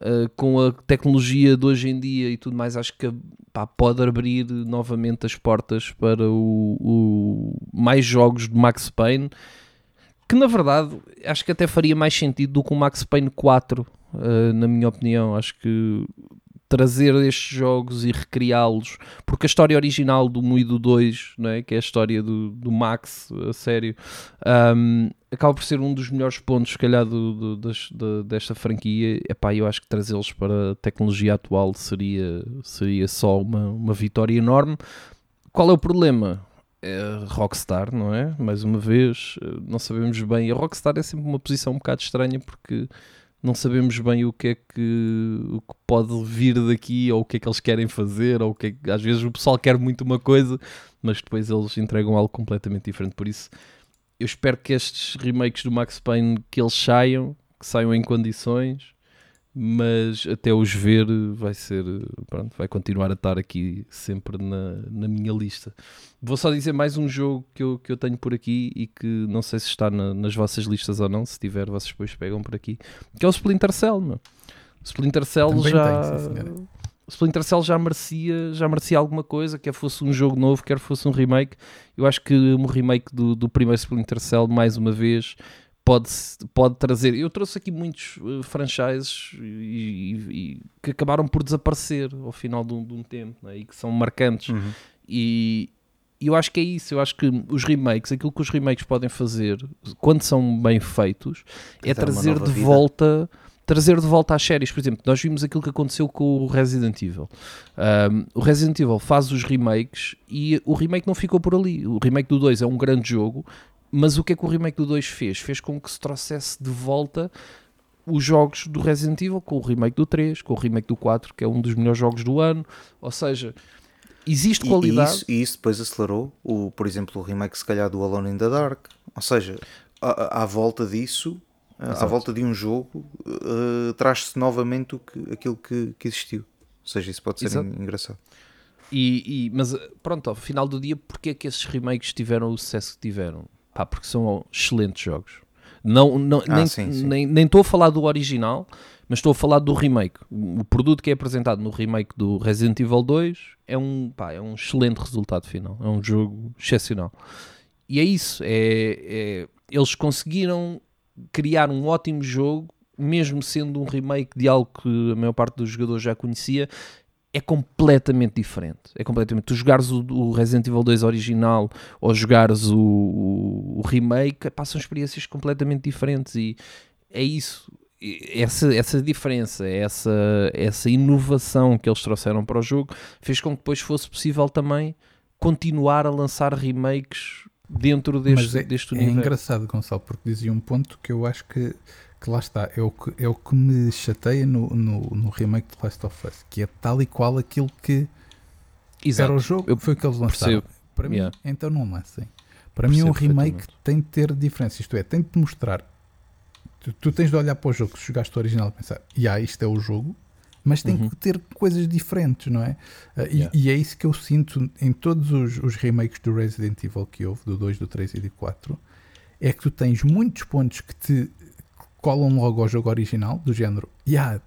ah, com a tecnologia de hoje em dia e tudo mais, acho que pá, pode abrir novamente as portas para o, o- mais jogos de Max Payne. Que na verdade acho que até faria mais sentido do que o Max Payne 4, ah, na minha opinião. Acho que trazer estes jogos e recriá-los, porque a história original do 1 e do 2, não é? que é a história do, do Max, a sério, ahm, acaba por ser um dos melhores pontos, se calhar, do, do- das- da- desta franquia. Epá, eu acho que trazê-los para a tecnologia atual seria, seria só uma, uma vitória enorme. Qual é o problema? É Rockstar, não é? Mais uma vez, eh, não sabemos bem. A Rockstar é sempre uma posição um bocado estranha porque não sabemos bem o que é que, o que pode vir daqui ou o que é que eles querem fazer ou o que é que às vezes o pessoal quer muito uma coisa mas depois eles entregam algo completamente diferente por isso eu espero que estes remakes do Max Payne que eles saiam que saiam em condições mas até os ver vai ser pronto, vai continuar a estar aqui sempre na, na minha lista vou só dizer mais um jogo que eu, que eu tenho por aqui e que não sei se está na- nas vossas listas ou não se tiver vocês depois pegam por aqui que é o Splinter Cell meu. Splinter Cell Também já o Splinter Cell já merecia, já merecia alguma coisa, quer fosse um jogo novo, quer fosse um remake. Eu acho que um remake do, do primeiro Splinter Cell, mais uma vez, pode, pode trazer. Eu trouxe aqui muitos eh, franchises e, e- e que acabaram por desaparecer ao final de um, de um tempo né, e que são marcantes. Uhum. E, e eu acho que é isso. Eu acho que os remakes, aquilo que os remakes podem fazer quando são bem feitos, é uma trazer de vida. volta. Trazer de volta às séries, por exemplo, nós vimos aquilo que aconteceu com o Resident Evil. Um, o Resident Evil faz os remakes e o remake não ficou por ali. O remake do 2 é um grande jogo, mas o que é que o remake do 2 fez? Fez com que se trouxesse de volta os jogos do Resident Evil com o remake do 3, com o remake do 4, que é um dos melhores jogos do ano. Ou seja, existe E- qualidade. E, isso, e isso depois acelerou, o, por exemplo, o remake se calhar do Alone in the Dark. Ou seja, à, à volta disso, à Exato. volta de um jogo, eh, traz-se novamente o que, aquilo que, que existiu. Ou seja, isso pode ser Exato. en- engraçado. E, e- mas eh, pronto, ao final do dia, porque é que esses remakes tiveram o sucesso que tiveram? Pá, porque são excelentes jogos. Não, não, Ah, nem, sim, sim. nem nem estou a falar do original, mas estou a falar do remake. O o produto que é apresentado no remake do Resident Evil 2 é um, pá, é um excelente resultado final. É um jogo excepcional. E é isso. É, é- eles conseguiram criar um ótimo jogo, mesmo sendo um remake de algo que a maior parte dos jogadores já conhecia, é completamente diferente. É completamente. Tu jogares o, o Resident Evil 2 original ou jogares o, o, o remake, são experiências completamente diferentes e é isso. Essa, essa diferença, essa, essa inovação que eles trouxeram para o jogo fez com que depois fosse possível também continuar a lançar remakes dentro deste, é, deste é universo. engraçado, Gonçalo, porque dizia um ponto que eu acho que, que lá está, é o que, é o que me chateia no, no, no remake de Last of Us, que é tal e qual aquilo que Exato. era o jogo, Eu foi o que eles lançaram. percebo. Para mim, Yeah. então não lancem. Para mim, um Percebo remake tem de ter diferença, isto é, tem de te mostrar. Tu, tu tens de olhar para o jogo, se jogaste o original, e pensar, yeah, isto é o jogo, mas tem Uhum. que ter coisas diferentes, não é? Uh, e- Yeah. e, é isso que eu sinto em todos os, os remakes do Resident Evil que houve, do 2, do 3 e do 4, é que tu tens muitos pontos que te colam logo ao jogo original, do género, yeah,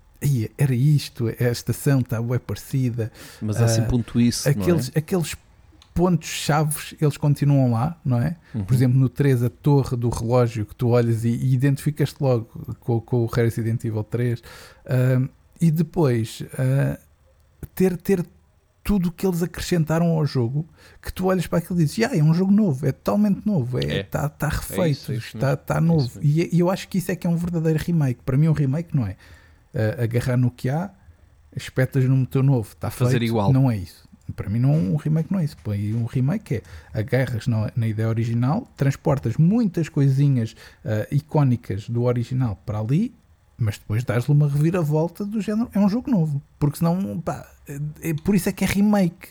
era isto, a estação está bem parecida, Mas há sempre Ah, um twist, é? aqueles, aqueles pontos chaves eles continuam lá, não é? Uhum. Por exemplo, no 3, a torre do relógio que tu olhas e, e identificas-te logo com, com o Resident Evil 3. Ahm, e depois ah, ter, ter tudo o que eles acrescentaram ao jogo que tu olhas para aquilo e dizes, "Ya, é um jogo novo, é totalmente novo, está É. é, tá, tá refeito, isso, é isso está, mesmo. tá É novo. isso mesmo. e, e eu acho que isso é que é um verdadeiro remake. Para mim, um remake não é ah, agarrar no que há, espetas num motor novo, está Fazer feito, igual. não é isso. Para mim, não, um remake não é isso. E um remake é agarras na, na ideia original, transportas muitas coisinhas ah, icónicas do original para ali, mas depois dás-lhe uma reviravolta do género. É um jogo novo, porque senão, pá, é, é por isso é que é remake,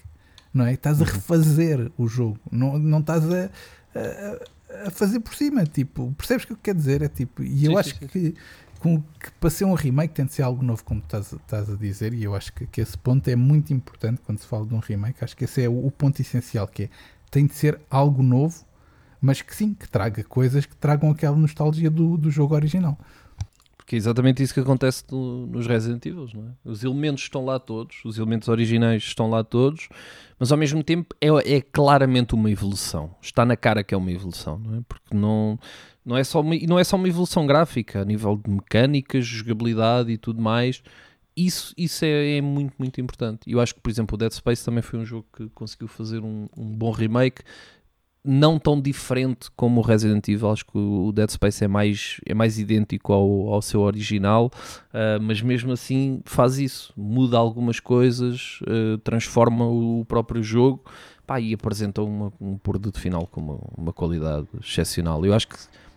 não é? Estás a Uhum. refazer o jogo, não, não estás a, a, a fazer por cima. Tipo, percebes o que eu quero dizer? É tipo, e eu Sim, acho sim, sim. que com, que para ser um remake tem de ser algo novo, como estás, a- estás a dizer, e eu acho que, que esse ponto é muito importante quando se fala de um remake. Acho que esse é o, o ponto essencial, que é tem de ser algo novo, mas que sim, que traga coisas que tragam aquela nostalgia do, do jogo original. Porque é exatamente isso que acontece no- nos Resident Evil, não é? Os elementos estão lá todos, os elementos originais estão lá todos, mas ao mesmo tempo é, é claramente uma evolução. Está na cara que é uma evolução, não é? Porque não, não, é só uma, não é só uma evolução gráfica, a nível de mecânicas, jogabilidade e tudo mais. Isso, isso é, é muito, muito importante. E eu acho que, por exemplo, o Dead Space também foi um jogo que conseguiu fazer um, um bom remake, não tão diferente como o Resident Evil. Acho que o Dead Space é mais, é mais idêntico ao, ao seu original, ah, mas mesmo assim faz isso, muda algumas coisas, ah, transforma o próprio jogo pá, e apresenta uma- um produto final com uma, uma qualidade excepcional. Eu acho que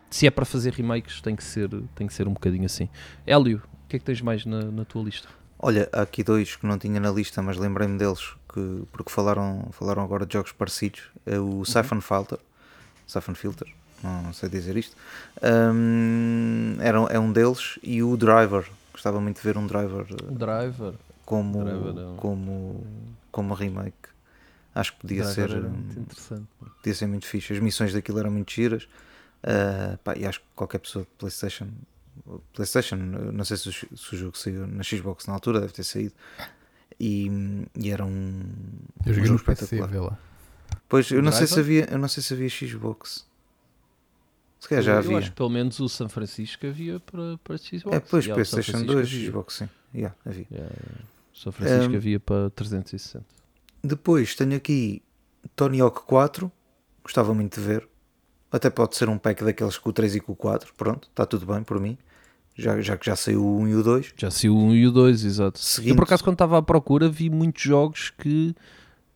se é para fazer remakes, tem que ser, tem que ser um bocadinho assim. Hélio, o que é que tens mais na, na tua lista? Olha, há aqui dois que não tinha na lista, mas lembrei-me deles que, porque falaram, falaram agora de jogos parecidos. É o Siphon Filter, Siphon Filter, não, sei dizer isto. Hum, era, é um deles e o Driver. Gostava muito de ver um Driver eh, Driver. como, Driver é um- como, como remake. Acho que podia ser, Driver era hum, muito interessante. podia ser muito fixe. As missões daquilo eram muito giras. Ah, pá, e acho que qualquer pessoa de PlayStation, PlayStation, não sei se o, se o jogo saiu na Xbox na altura, deve ter saído. E, e era um, Eu um jogo PC, espetacular. lá. Pois eu não sei se havia, eu não sei se havia Xbox. Se calhar já eu havia. acho que pelo menos o San Francisco havia para, para Xbox. É, pois, Yeah, PlayStation Francisco 2, havia. Xbox sim. Yeah, havia. Yeah, o São Francisco Um, havia para 360. Depois tenho aqui Tony Hawk 4, gostava muito de ver. Até pode ser um pack daqueles com o 3 e com o 4. Pronto, está tudo bem por mim. Já, já que já saiu o 1 e o 2. Já saiu o 1 e o 2, exato. Seguinte- Eu por acaso quando estava à procura vi muitos jogos que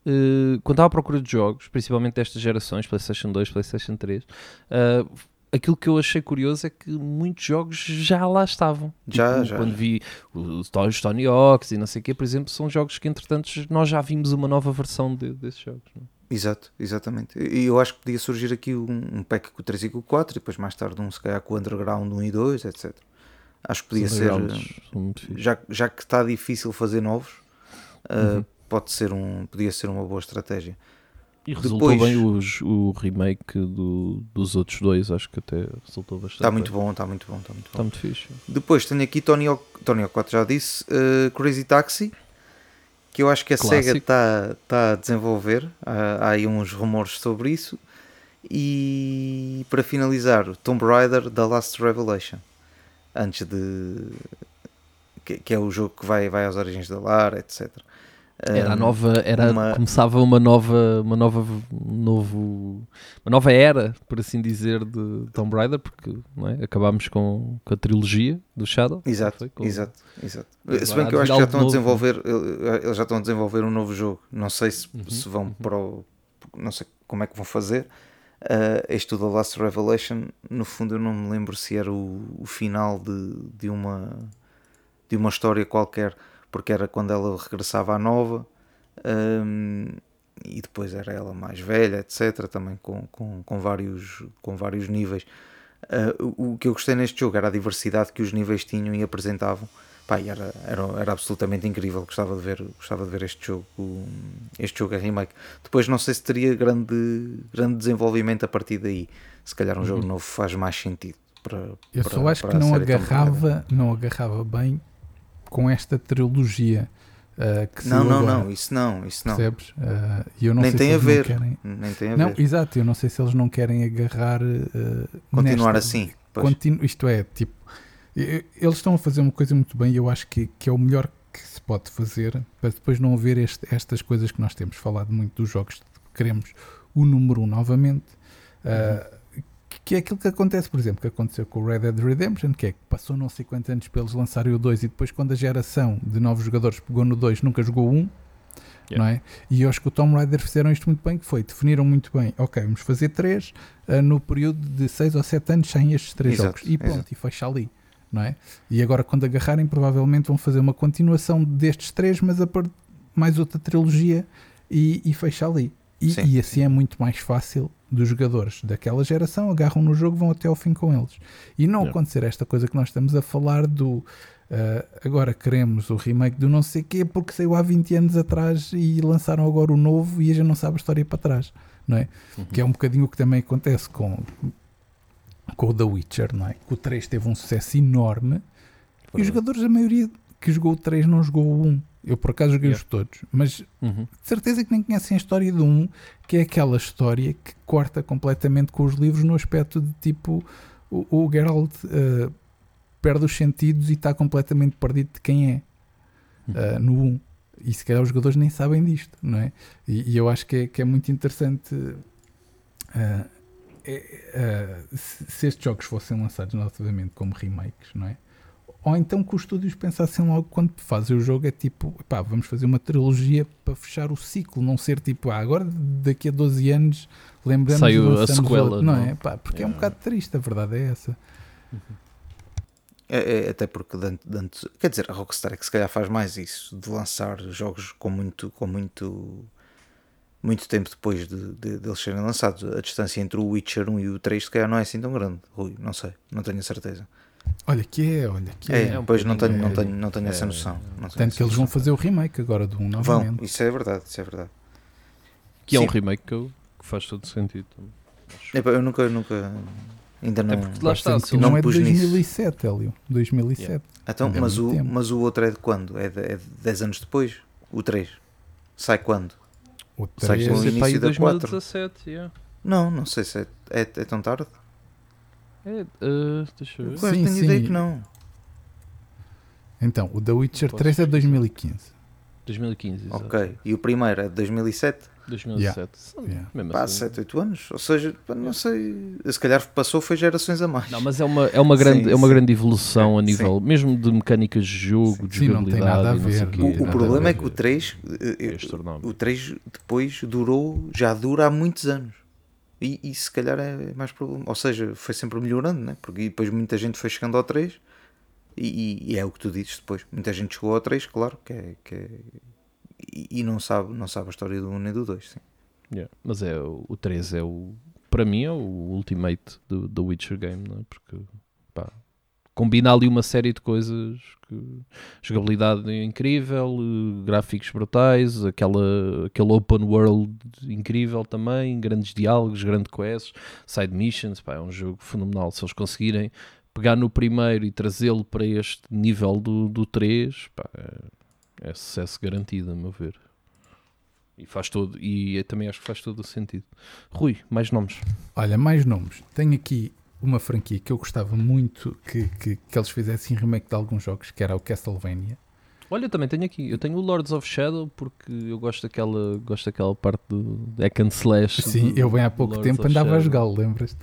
eh, quando estava à procura de jogos, principalmente destas gerações, Playstation 2, Playstation 3, eh, aquilo que eu achei curioso é que muitos jogos já lá estavam. Já, Tipo, já. Quando vi os Tony Hawks e não sei o quê, por exemplo, são jogos que entretanto nós já vimos uma nova versão de- desses jogos. não é? Exato, exatamente. E eu acho que podia surgir aqui um, um pack com o 3 e com o 4, e depois mais tarde um se calhar com o Underground 1 e 2, etc. Acho que podia ser. Já, já que está difícil fazer novos, uh, Uhum. pode ser um, podia ser uma boa estratégia. E resultou Depois- bem os- o remake do- dos outros dois, acho que até resultou bastante. Está muito bem. bom, está muito bom, está muito bom. Está muito fixe. Depois tenho aqui Tony Hawk, Tony Hawk 4, já disse, uh, Crazy Taxi, que eu acho que a Clássico. SEGA está tá a desenvolver, há, há aí uns rumores sobre isso. E para finalizar, Tomb Raider da Last Revelation, antes de. que, que é o jogo que vai, vai às origens da Lara, etc. Era a nova, era, uma- começava uma nova, uma nova, novo, uma nova era, por assim dizer, de Tomb Raider, porque é? acabámos com, com a trilogia do Shadow. Exato, foi? Com- exato, exato. Se bem que eu acho que já estão a novo. desenvolver, eles já estão a desenvolver um novo jogo. Não sei se, Uhum, se vão para o, não sei como é que vão fazer. Eh, este The Last Revelation, no fundo eu não me lembro se era o, o final de, de uma de uma história qualquer, porque era quando ela regressava à nova. ehm, e depois era ela mais velha, etc. Também com, com, com, vários, com vários níveis. Uh, o que eu gostei neste jogo era a diversidade que os níveis tinham e apresentavam. Pá, era, era, era absolutamente incrível. Gostava de ver, gostava de ver este jogo, este jogo a remake. Depois não sei se teria grande, grande desenvolvimento a partir daí. Se calhar um jogo novo faz mais sentido. Para, Eu para- só acho que não agarrava, não agarrava bem com esta trilogia uh, Não, não, agora, não, isso não, isso não. percebes? Uh, eu não Nem sei tem se a ver. Não, querem... Nem tem a não, ver. exato, eu não sei se eles não querem agarrar. uh, Continuar nesta- assim. Continu- Isto é, tipo, eles estão a fazer uma coisa muito bem e eu acho que, que é o melhor que se pode fazer para depois não haver este- estas coisas que nós temos falado muito dos jogos. Queremos o número 1 um novamente. uh, que- é aquilo que acontece, por exemplo, que aconteceu com o Red Dead Redemption, que é que passou não sei quantos anos para eles lançarem o 2 e depois quando a geração de novos jogadores pegou no 2 nunca jogou um, Yeah. não é? E eu acho que o Tomb Raider fizeram isto muito bem, que foi, definiram muito bem, ok, vamos fazer três, ah, no período de 6 ou 7 anos saem estes três Exato, jogos e pronto, exato. e fecha ali, não é? E agora quando agarrarem provavelmente vão fazer uma continuação destes três, mas a par- mais outra trilogia e, e fecha ali. E, Sim, e assim é muito mais fácil dos jogadores daquela geração, agarram no jogo, vão até ao fim com eles. E não Yeah. acontecer esta coisa que nós estamos a falar do ah, agora queremos o remake do não sei quê porque saiu há 20 anos atrás e lançaram agora o novo e a gente não sabe a história para trás, não é? Que é um bocadinho o que também acontece com, com o The Witcher, não é? O 3 teve um sucesso enorme e os jogadores, a maioria que jogou o 3 não jogou o 1. Eu por acaso joguei Yeah. os todos, mas Uhum. de certeza que nem conhecem a história do 1, que é aquela história que corta completamente com os livros no aspecto de tipo o, o Geralt eh, perde os sentidos e está completamente perdido de quem é eh, no 1. E se calhar os jogadores nem sabem disto, não é? E, e eu acho que é, que é muito interessante eh, é, eh, se, se estes jogos fossem lançados novamente como remakes, não é? Ou então que os estúdios pensassem logo quando fazem o jogo é tipo, pá, vamos fazer uma trilogia para fechar o ciclo, não ser tipo, ah, agora daqui a 12 anos lembramos Saiu e a sequela, outro. não, não? é? Pá, porque é um Yeah. bocado triste, a verdade é essa. É, é, até porque antes- quer dizer, a Rockstar é que se calhar faz mais isso, de lançar jogos com muito, com muito, muito tempo depois de, de, de eles serem lançados. A distância entre o Witcher 1 e o 3 se calhar não é assim tão grande, Rui, não sei, não tenho a certeza. Olha que é, olha que É, é. é um pois não tenho, não tenho, não tenho é, essa noção. não Tanto que eles vão noção. fazer o remake agora do 1 Vão, novamente. isso é verdade, isso é verdade. Que é um Sim. remake que, eu- que faz todo sentido. Epá, eu nunca, nunca, ainda não. É porque lá está, que não não é de pus nisso. 2007, Hélio. 2007. Então, Ainda é mas, o, tempo. mas o outro é de quando? É de, é de 10 anos depois? O 3? Sai quando? O Sai 3 com o Deve ser para aí início da 2017, yeah. Não, não sei se é, é, é tão tarde. É, uh, deixa eu ver. Quase Sim, tenho sim. ideia que não. Então, o The Witcher Posso 3 é de pesquisar. 2015. 2015, exato. Ok. E o primeiro é de 2007? 2017. São- Yeah. Mesmo Pá, assim. 7, 8 anos. Ou seja, não sei. Se calhar passou, foi gerações a mais. Não, mas é uma, é uma, grande, Sim, é uma sim. grande evolução a Sim. nível, mesmo de mecânicas de jogo, de Sim, não tem jogabilidade. nada a não sei ver, O, o problema é que o 3, eh, É eh, o 3 depois durou, já dura há muitos anos. E, e se calhar é mais problema. Ou seja, foi sempre melhorando, né? Porque depois muita gente foi chegando ao 3 e, e- e é o que tu dizes depois. Muita gente chegou ao 3, claro, que é. Que é- e, não, sabe, não sabe a história do 1 nem do 2. Sim. Yeah, Mas é o, o 3 é o para mim é o ultimate do, do Witcher game, não é? Porque pá, combina ali uma série de coisas que jogabilidade incrível, gráficos brutais, aquela, aquele open world incrível também, grandes diálogos, grande quests, side missions, pá, é um jogo fenomenal. Se eles conseguirem pegar no primeiro e trazê-lo para este nível do, do 3, pá, é, é sucesso garantido, a meu ver. E faz todo, e também acho que faz todo o sentido. Rui, mais nomes. Olha, mais nomes. Tenho aqui uma franquia que eu gostava muito que, que, que eles fizessem remake de alguns jogos, que era o Castlevania. Olha, eu também tenho aqui. Eu tenho o Lords of Shadow porque eu gosto daquela, gosto daquela parte do hack and slash. Sim, do- eu bem há pouco Lords tempo andava a Shadow. jogá-lo, lembras-te?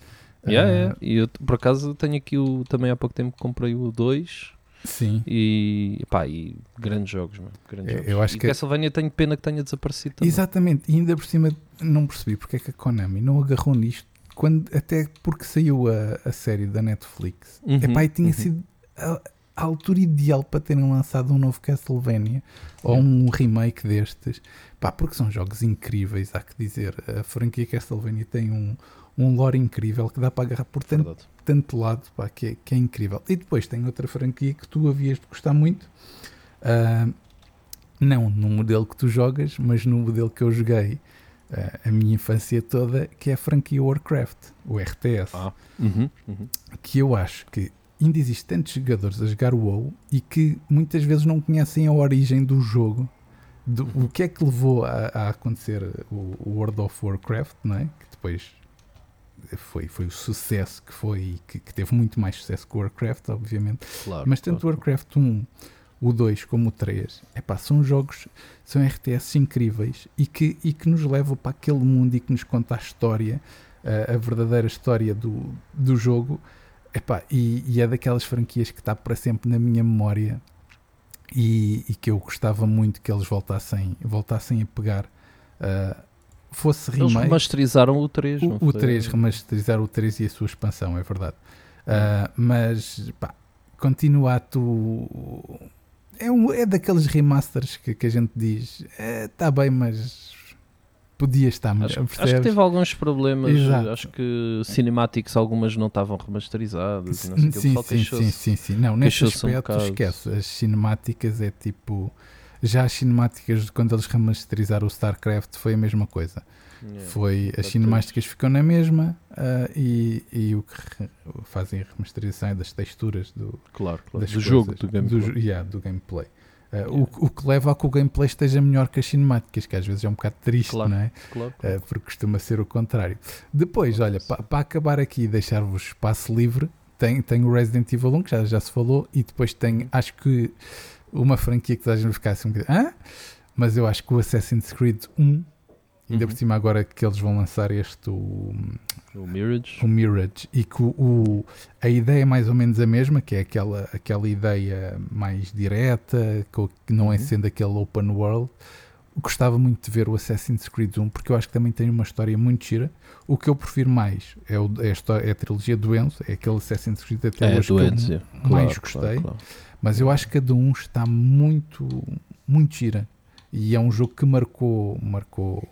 Yeah, Ah, yeah. E eu, por acaso, tenho aqui o. Também há pouco tempo comprei o 2 Sim. e. Pá, e grandes jogos, mano. Grandes Eu- jogos. eu acho e que- Castlevania tenho pena que tenha desaparecido também. Exatamente, e ainda por cima não percebi porque é que a Konami não agarrou nisto, quando, até porque saiu a, a série da Netflix. Uhum, Epá, e tinha uhum. sido a, a altura ideal para terem lançado um novo Castlevania ou um remake destes, Pá, porque são jogos incríveis, há que dizer. A franquia Castlevania tem um, um lore incrível que dá para agarrar por tanto, Verdade. Tanto lado pá, que, é, que é incrível. E depois tem outra franquia que tu havias de gostar muito. ah, não no modelo que tu jogas, mas no modelo que eu joguei ah, a minha infância toda, que é a franquia Warcraft, o RTS. Ah. Uhum, uhum. Que eu acho que ainda existem tantos jogadores a jogar o WoW e que muitas vezes não conhecem a origem do jogo. Do, o que é que levou a, a acontecer o, o World of Warcraft, não é? Que depois foi, foi o sucesso que foi, que, que teve muito mais sucesso que o Warcraft, obviamente. Claro. Mas tanto o claro. Warcraft 1, o 2 como o 3, epá, são jogos, são RTS incríveis e que, e que nos levam para aquele mundo e que nos conta a história, a, a verdadeira história do, do jogo. Epá, e, e é daquelas franquias que está para sempre na minha memória e, e que eu gostava muito que eles voltassem, voltassem a pegar. ah, fosse Eles remake. remasterizaram o 3. não O, o foi? 3, remasterizar o 3 e a sua expansão, é verdade. Ah, mas, pá, continua a tu. É, um, é daqueles remasters que, que a gente diz: está bem, mas podia estar melhor. Acho, acho que teve alguns problemas. Exato. Acho que cinematics algumas não estavam remasterizadas. e não sei o que. Sim, sim, sim, sim, sim. Não, nesse queixou-se um aspecto, bocado. esquece. As cinemáticas é tipo. Já as cinemáticas, quando eles remasterizaram o StarCraft, foi a mesma coisa. Yeah. Foi, as cinemáticas ficam na mesma ah, e, e o que fazem a remasterização é das texturas do, Claro, claro. Do jogo, coisas, do gameplay. jo- yeah, do gameplay. Ah, o, o que leva a que o gameplay esteja melhor que as cinemáticas, que às vezes é um bocado triste, Claro. não é? Claro, claro. Ah, porque costuma ser o contrário. Depois, olha, para acabar aqui e deixar-vos espaço livre, tem, tem o Resident Evil 1, que já, já se falou, e depois tem, acho que, uma franquia que toda a gente ficar assim um bocadinho, Hã? Mas eu acho que o Assassin's Creed 1, ainda Uhum. por cima agora que eles vão lançar este, o, O Mirage. o Mirage e que o, o- a ideia é mais ou menos a mesma, que é aquela, aquela ideia mais direta, que não é Uhum. sendo aquele open world. Gostava muito de ver o Assassin's Creed 1 porque eu acho que também tem uma história muito gira. O que eu prefiro mais é, o- é a, história, é a trilogia do Enzo, é aquele Assassin's Creed até É, hoje que eu mais Claro, gostei. claro, claro. Mas eu acho que a do 1 está muito, muito gira. E é um jogo que marcou, marcou,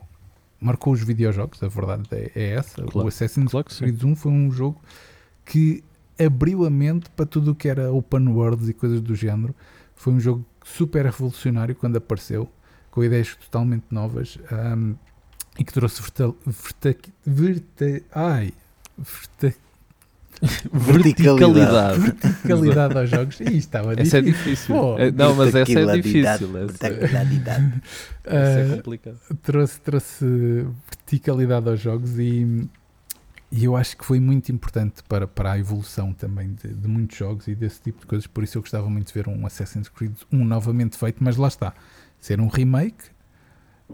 marcou os videojogos, a verdade é, é essa. Claro, o Assassin's claro. Creed 1 foi um jogo que abriu a mente para tudo o que era open worlds e coisas do género. Foi um jogo super revolucionário quando apareceu, com ideias totalmente novas ahm, e que trouxe verta, verta, verta, ai, verta, Verticalidade. verticalidade aos jogos. E isto estava Essa é difícil. difícil. Pô, É, não, mas essa é Verticalidade, difícil. Verticalidade. essa é Ah, complicada. trouxe, trouxe verticalidade aos jogos e, e eu acho que foi muito importante para, para a evolução também de, de muitos jogos e desse tipo de coisas. Por isso eu gostava muito de ver um Assassin's Creed 1 novamente feito, mas lá está. Ser um remake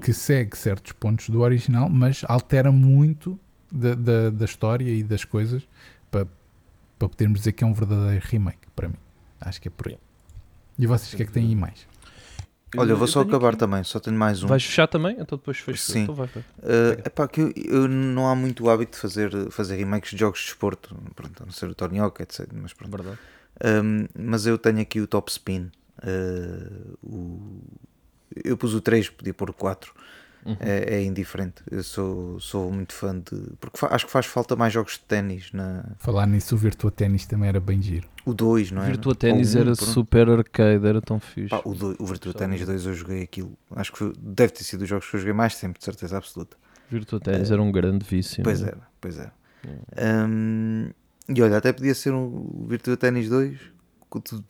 que segue certos pontos do original, mas altera muito da, da, da história e das coisas para, para podermos dizer que é um verdadeiro remake para mim. Acho que é por aí. E vocês o que é que têm aí mais? Olha, eu vou só tenho acabar aqui- também, só tenho mais um. Vais fechar também? Então depois fecho. Sim. Então vai, vai. Uh, epá, que eu, eu não há muito hábito de fazer, fazer remakes de jogos de desporto, pronto, a não ser o Tony Hawk, etc. Mas, pronto. Verdade. Um, mas eu tenho aqui o Top Spin. uh, o- eu pus o 3, podia pôr o 4. Uhum. É, é indiferente. Eu sou, sou muito fã de. Porque fa- acho que faz falta mais jogos de ténis. Na... Falar nisso, o Virtua Tennis também era bem giro. O 2, não é? Virtua o um, era pronto. super arcade, era tão fixe. Pá, o, do- o Virtua mesmo. 2 eu joguei aquilo. Acho que foi- deve ter sido os jogos que eu joguei mais tempo, de certeza absoluta. Virtua Tennis era um grande vício. Pois não é? era, pois era. Hum, e olha, até podia ser um Virtua Tennis 2 co- de-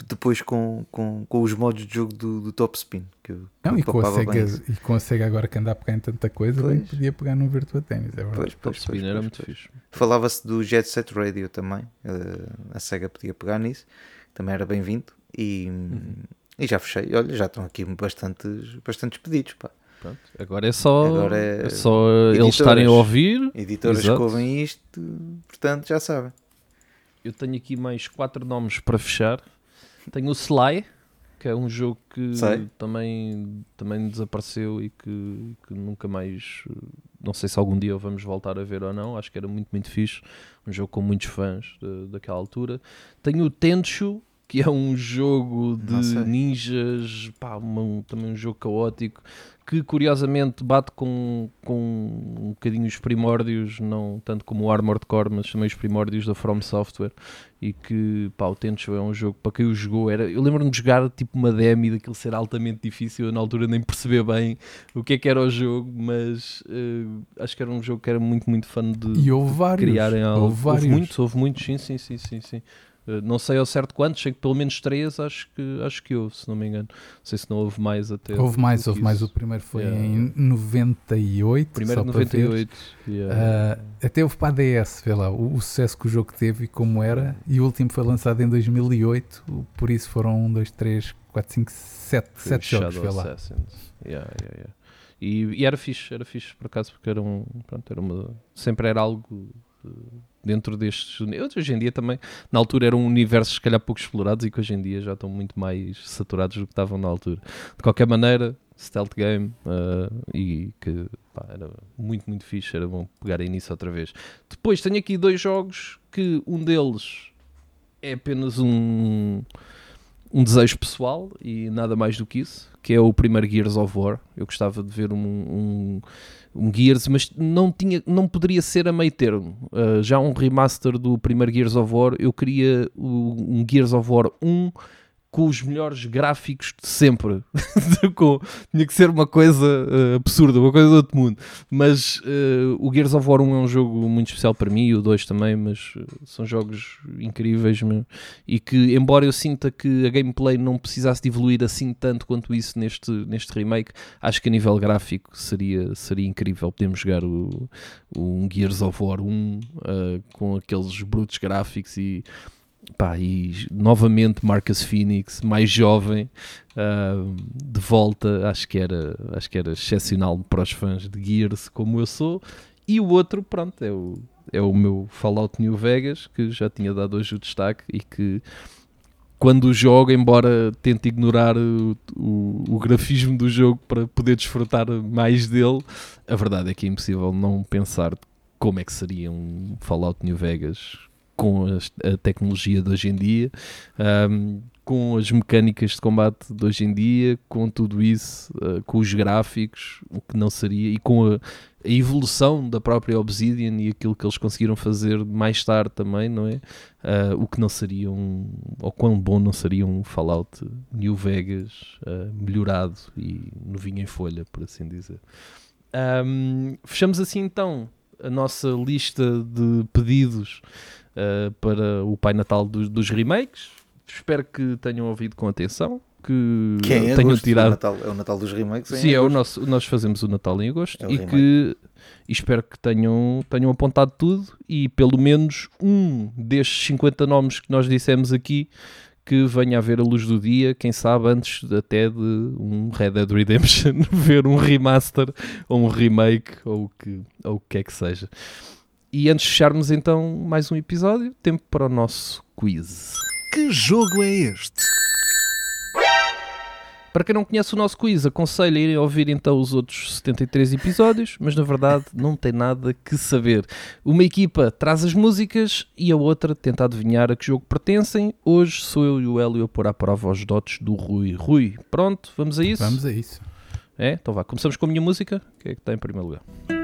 depois com, com, com os modos de jogo do, do Top Spin. Que Não, e com, e com a Sega agora que anda a pegar em tanta coisa, bem Pois. podia pegar no Virtua Tennis, é verdade. Pois, Top pois, Spin pois, era pois, muito pois. fixe. Falava-se do Jet Set Radio também. eh, a Sega podia pegar nisso. Também era bem-vindo. E, Uhum. E já fechei. Olha, já estão aqui bastantes, bastantes pedidos. Pá. Pronto, agora é só, Agora é é só eles estarem a ouvir. Editoras Exato. que ouvem isto, portanto, já sabem. Eu tenho aqui mais quatro nomes para fechar. Tenho o Sly, que é um jogo que Sei. também, também desapareceu e que, que nunca mais. eh, Não sei se algum dia vamos voltar a ver ou não. Acho que era muito, muito fixe. Um jogo com muitos fãs de- daquela altura. Tenho o Tenchu, que é um jogo de ninjas, pá, uma- também um jogo caótico. Que curiosamente bate com, com um bocadinho os primórdios, não tanto como o Armored Core, mas também os primórdios da From Software e que pá, o Tenchu é um jogo para quem o jogou era, eu lembro-me de jogar tipo uma demo e daquilo ser altamente difícil, eu na altura nem perceber bem o que é que era o jogo, mas eh, acho que era um jogo que era muito muito fã de, E houve vários. criarem algo. Houve vários. muitos, houve muitos, sim, sim, sim, sim, sim. Eh, não sei ao certo quantos, sei que pelo menos três acho que, acho que houve, se não me engano. Não sei se não houve mais até. Houve mais, houve mais. O isso. primeiro foi Yeah. em 98. Primeiro só de ver. 98. yeah. Ah, até houve para a DS, vê lá, o, o sucesso que o jogo teve e como era. E o último foi lançado em 2008, o- por isso foram 1, 2, 3, 4, 5, 7, Foi o 7 jogos, vê lá. Yeah. E, e era fixe, era fixe por acaso, porque era um, pronto, era uma, sempre era algo eh, dentro destes. Hoje em dia também, na altura eram universos se calhar pouco explorados e que hoje em dia já estão muito mais saturados do que estavam na altura. De qualquer maneira, stealth game eh, e que pá, era muito, muito fixe, era bom pegar início outra vez. Depois tenho aqui dois jogos que um deles é apenas um um desejo pessoal e nada mais do que isso, que é o primeiro Gears of War. Eu gostava de ver um, um, um Gears, mas não, tinha, não poderia ser a meio termo. Uh, já um remaster do primeiro Gears of War, eu queria um Gears of War 1 com os melhores gráficos de sempre. Tinha que ser uma coisa uh, absurda, uma coisa do outro mundo. Mas uh, o Gears of War 1 é um jogo muito especial para mim, e o 2 também, mas uh, são jogos incríveis meu. e que, embora eu sinta que a gameplay não precisasse de evoluir assim tanto quanto isso neste, neste remake, acho que a nível gráfico seria, seria incrível. Podemos jogar o, o um Gears of War 1 uh, com aqueles brutos gráficos e pá, e novamente Marcus Phoenix, mais jovem, ah, de volta, acho que, era, acho que era excepcional para os fãs de Gears, como eu sou. E o outro, pronto, é o, é o meu Fallout New Vegas, que já tinha dado hoje o destaque e que quando jogo, embora tente ignorar o, o, o grafismo do jogo para poder desfrutar mais dele, a verdade é que é impossível não pensar como é que seria um Fallout New Vegas com a tecnologia de hoje em dia, ahm, com as mecânicas de combate de hoje em dia, com tudo isso, ah, com os gráficos, o que não seria, e com a, a evolução da própria Obsidian e aquilo que eles conseguiram fazer mais tarde também, não é? Ah, o que não seria um, ou quão bom não seria um Fallout New Vegas ah, melhorado e novinho em folha, por assim dizer. Ahm, fechamos assim então a nossa lista de pedidos uh, para o Pai Natal dos, dos remakes. Espero que tenham ouvido com atenção, que Que é tenham tirado. Natal, é o Natal dos remakes. em Sim, é o nosso, nós fazemos o Natal em agosto É e remake. que e espero que tenham, tenham apontado tudo e pelo menos um destes 50 nomes que nós dissemos aqui que venha a ver a luz do dia, quem sabe antes até de um Red Dead Redemption ver um remaster ou um remake ou o que, ou o que é que seja. E antes de fecharmos então mais um episódio, tempo para o nosso quiz. Que jogo é este? Para quem não conhece o nosso quiz, aconselho a irem ouvir então os outros 73 episódios, mas na verdade não tem nada que saber. Uma equipa traz as músicas e a outra tenta adivinhar a que jogo pertencem. Hoje sou eu e o Hélio a pôr à prova os dotes do Rui. Rui, pronto, vamos a isso? Vamos a isso. É? Então vá, começamos com a minha música. O que é que está em primeiro lugar?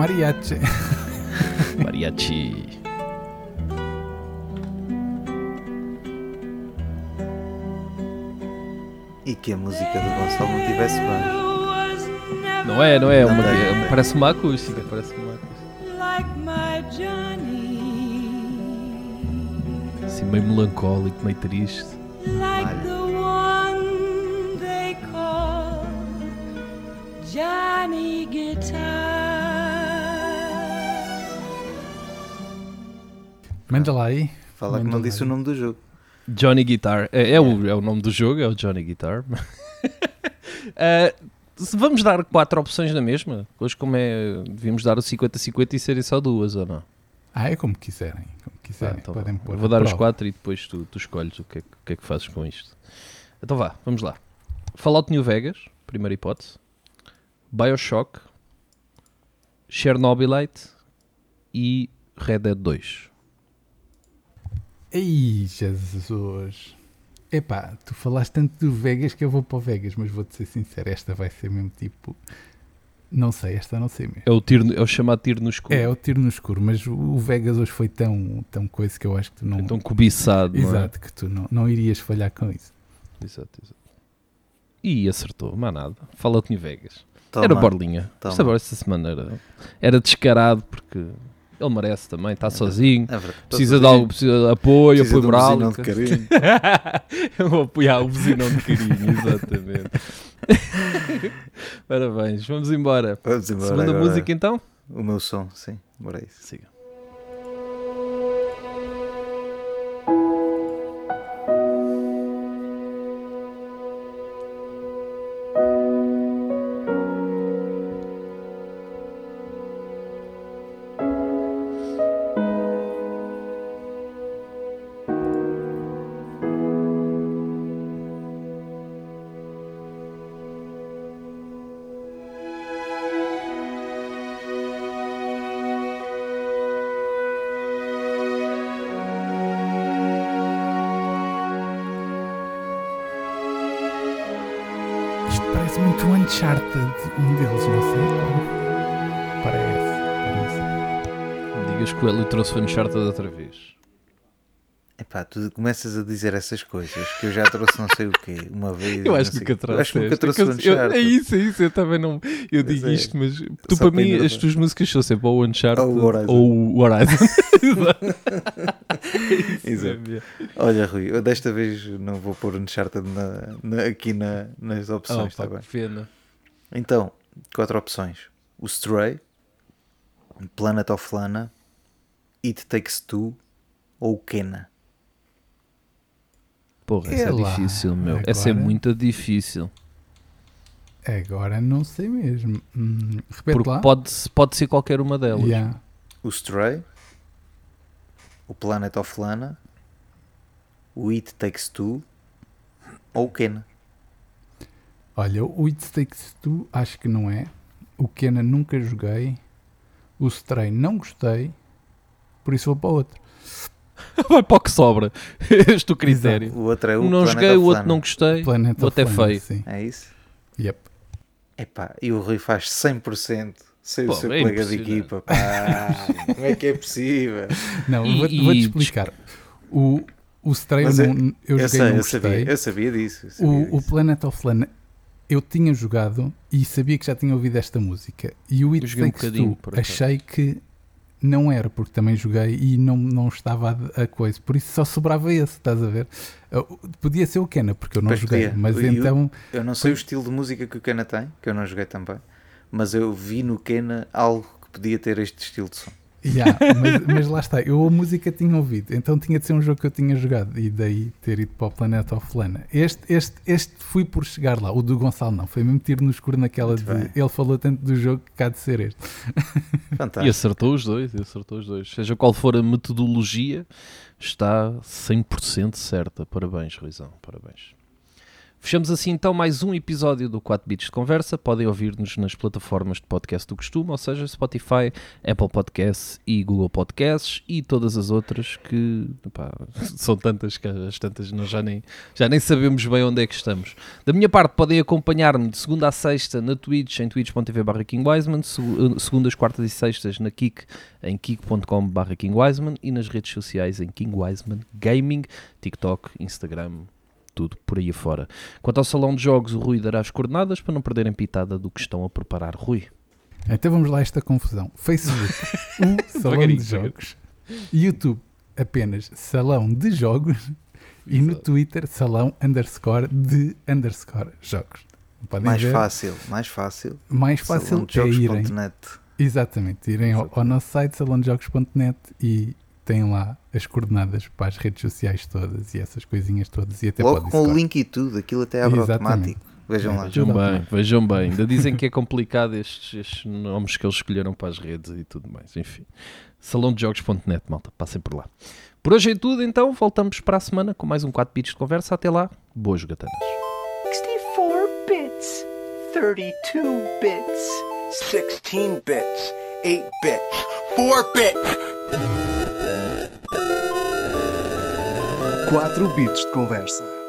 mariachi. mariachi. E que a música do Gonçalo não tivesse bem. Não é, não é. é não uma, é parece uma acústica, parece uma acústica. Assim, meio melancólico, meio triste. Olha. Johnny Guitar. Manda lá aí. Fala que não disse o nome do jogo. Johnny Guitar. É, é o, é o nome do jogo, é o Johnny Guitar. Ah, se vamos dar quatro opções na mesma? Hoje, como é. Devíamos dar o 50-50 e serem só duas, ou não? Ah, é como quiserem. Como quiserem. então Podem pôr. Vou dar os prova. quatro e depois tu, tu escolhes o que, é, que- o que é que fazes com isto. Então vá, vamos lá. Fallout New Vegas, primeira hipótese. Bioshock, Chernobylite e Red Dead 2. Ei, Jesus. Epá, tu falaste tanto do Vegas que eu vou para o Vegas, mas vou-te ser sincero, esta vai ser mesmo tipo. Não sei, esta não sei mesmo. É o, tiro, é o chamado tiro no escuro. É, é o tiro no escuro, mas o- Vegas hoje foi tão, tão coisa que eu acho que tu não. É tão cobiçado, não é? Exato, que tu não, não irias falhar com isso. Exato, exato. E acertou, mas nada. Fallout New Vegas. Toma. Era borlinha. Toma. Esta, esta semana era, era descarado porque ele merece também, está sozinho. É verdade. Precisa de algo, precisa de apoio, Precisa apoio um moral. vizinão de carinho. Eu vou apoiar o vizinão de carinho, exatamente. Parabéns, vamos embora. Vamos embora. Segunda agora. música então? O meu som, sim. Bora isso. Siga. Uncharted, um deles, não sei qual. Parece. parece. Digas que o Hélio trouxe o Uncharted outra vez. Epá, tu começas a dizer essas coisas que eu já trouxe não sei o quê, uma vez. Eu não acho que nunca Acho que trouxe. o Eu- Uncharted. É isso, é isso, eu também não. Eu digo é. isto, mas tu para mim, as tuas músicas são sempre ou o Uncharted Ou o Horizon. ou o Horizon. Exato. Olha, Rui, eu desta vez não vou pôr Uncharted na, na- aqui na, nas Oh, opções, está bem? que pena. Então, quatro opções: o Stray, Planet of Lana, It Takes Two ou o Kena. Porra, É essa é lá. difícil, meu. Essa é Agora- muito difícil. Agora não sei mesmo. Hum, repete Porque lá. pode, pode ser qualquer uma delas. Yeah. O Stray, o Planet of Lana, o It Takes Two ou o Kena. Olha, o It Takes Two acho que não é. O Kena nunca joguei. O Stray não gostei. Por isso vou para o outro. Vai para o que sobra. Este é o critério. O outro é o não joguei, o outro não gostei. Planet o outro é feio. Sim. É isso? Yep. Epá, e o Rui faz 100% sem Pô, o seu é colega de equipa. Pá, como é que é possível? Não, vou-te e- vou-te explicar. O, o Stray eu, Mas eu- não, eu joguei sei, não eu gostei. sabia, eu sabia disso. eu sabia O, o disso. Planet of Lana eu tinha jogado e sabia que já tinha ouvido esta música. E o Eu It um Takes bocadinho, Two achei que não era, porque também joguei e não, não estava a, a coisa. Por isso só sobrava esse, estás a ver? Eu- Podia ser o Kena, porque eu não Pois joguei. podia. Mas E o- então, Eu não sei o estilo de música que o Kena tem, que eu não joguei também, mas eu vi no Kena algo que podia ter este estilo de som. Yeah, mas, mas lá está. Eu a música tinha ouvido, então tinha de ser um jogo que eu tinha jogado. E daí ter ido para o Planet of Lana. Este, este, este fui por chegar lá. O do Gonçalo não. Foi mesmo tiro no escuro naquela Muito de. bem. Ele falou tanto do jogo que cá de ser este. E Fantástico. acertou os dois, e acertou os dois. Seja qual for a metodologia, está 100% certa. Parabéns, Ruizão, parabéns. Fechamos assim então mais um episódio do 4 Bits de Conversa. Podem ouvir-nos nas plataformas de podcast do costume, ou seja, Spotify, Apple Podcasts e Google Podcasts e todas as outras que são tantas que as tantas nós já nem, já nem sabemos bem onde é que estamos. Da minha parte, podem acompanhar-me de segunda a sexta na Twitch, em twitch.tv barra KingWiseman, segu- segundas, quartas e sextas na Kik, em kik.com barra KingWiseman e nas redes sociais em KingWiseman Gaming, TikTok, Instagram, tudo por aí afora. Quanto ao salão de jogos, o Rui dará as coordenadas para não perderem pitada do que estão a preparar. Rui. Então vamos lá a esta confusão. Facebook, o Salão de Jogos. YouTube, apenas Salão de Jogos. E no. Twitter, Salão underscore de underscore Jogos. Podem Mais ver. fácil, mais fácil. Mais fácil é irem. Exatamente, irem ao, ao nosso site salonjogos.net e têm lá as coordenadas para as redes sociais todas e essas coisinhas todas e até Logo com o link e tudo, aquilo até abre Exatamente. automático. Vejam lá. Vejam bem, vejam bem. Ainda dizem que é complicado estes, estes nomes que eles escolheram para as redes e tudo mais. Enfim, salondejogos.net, malta, passem por lá. Por hoje é tudo, então. Voltamos para a semana com mais um 4 bits de conversa. Até lá, boas jogatanas. 64 bits, 32 bits, 16 bits, 8 bits, 4 bits. 4 bits de conversa.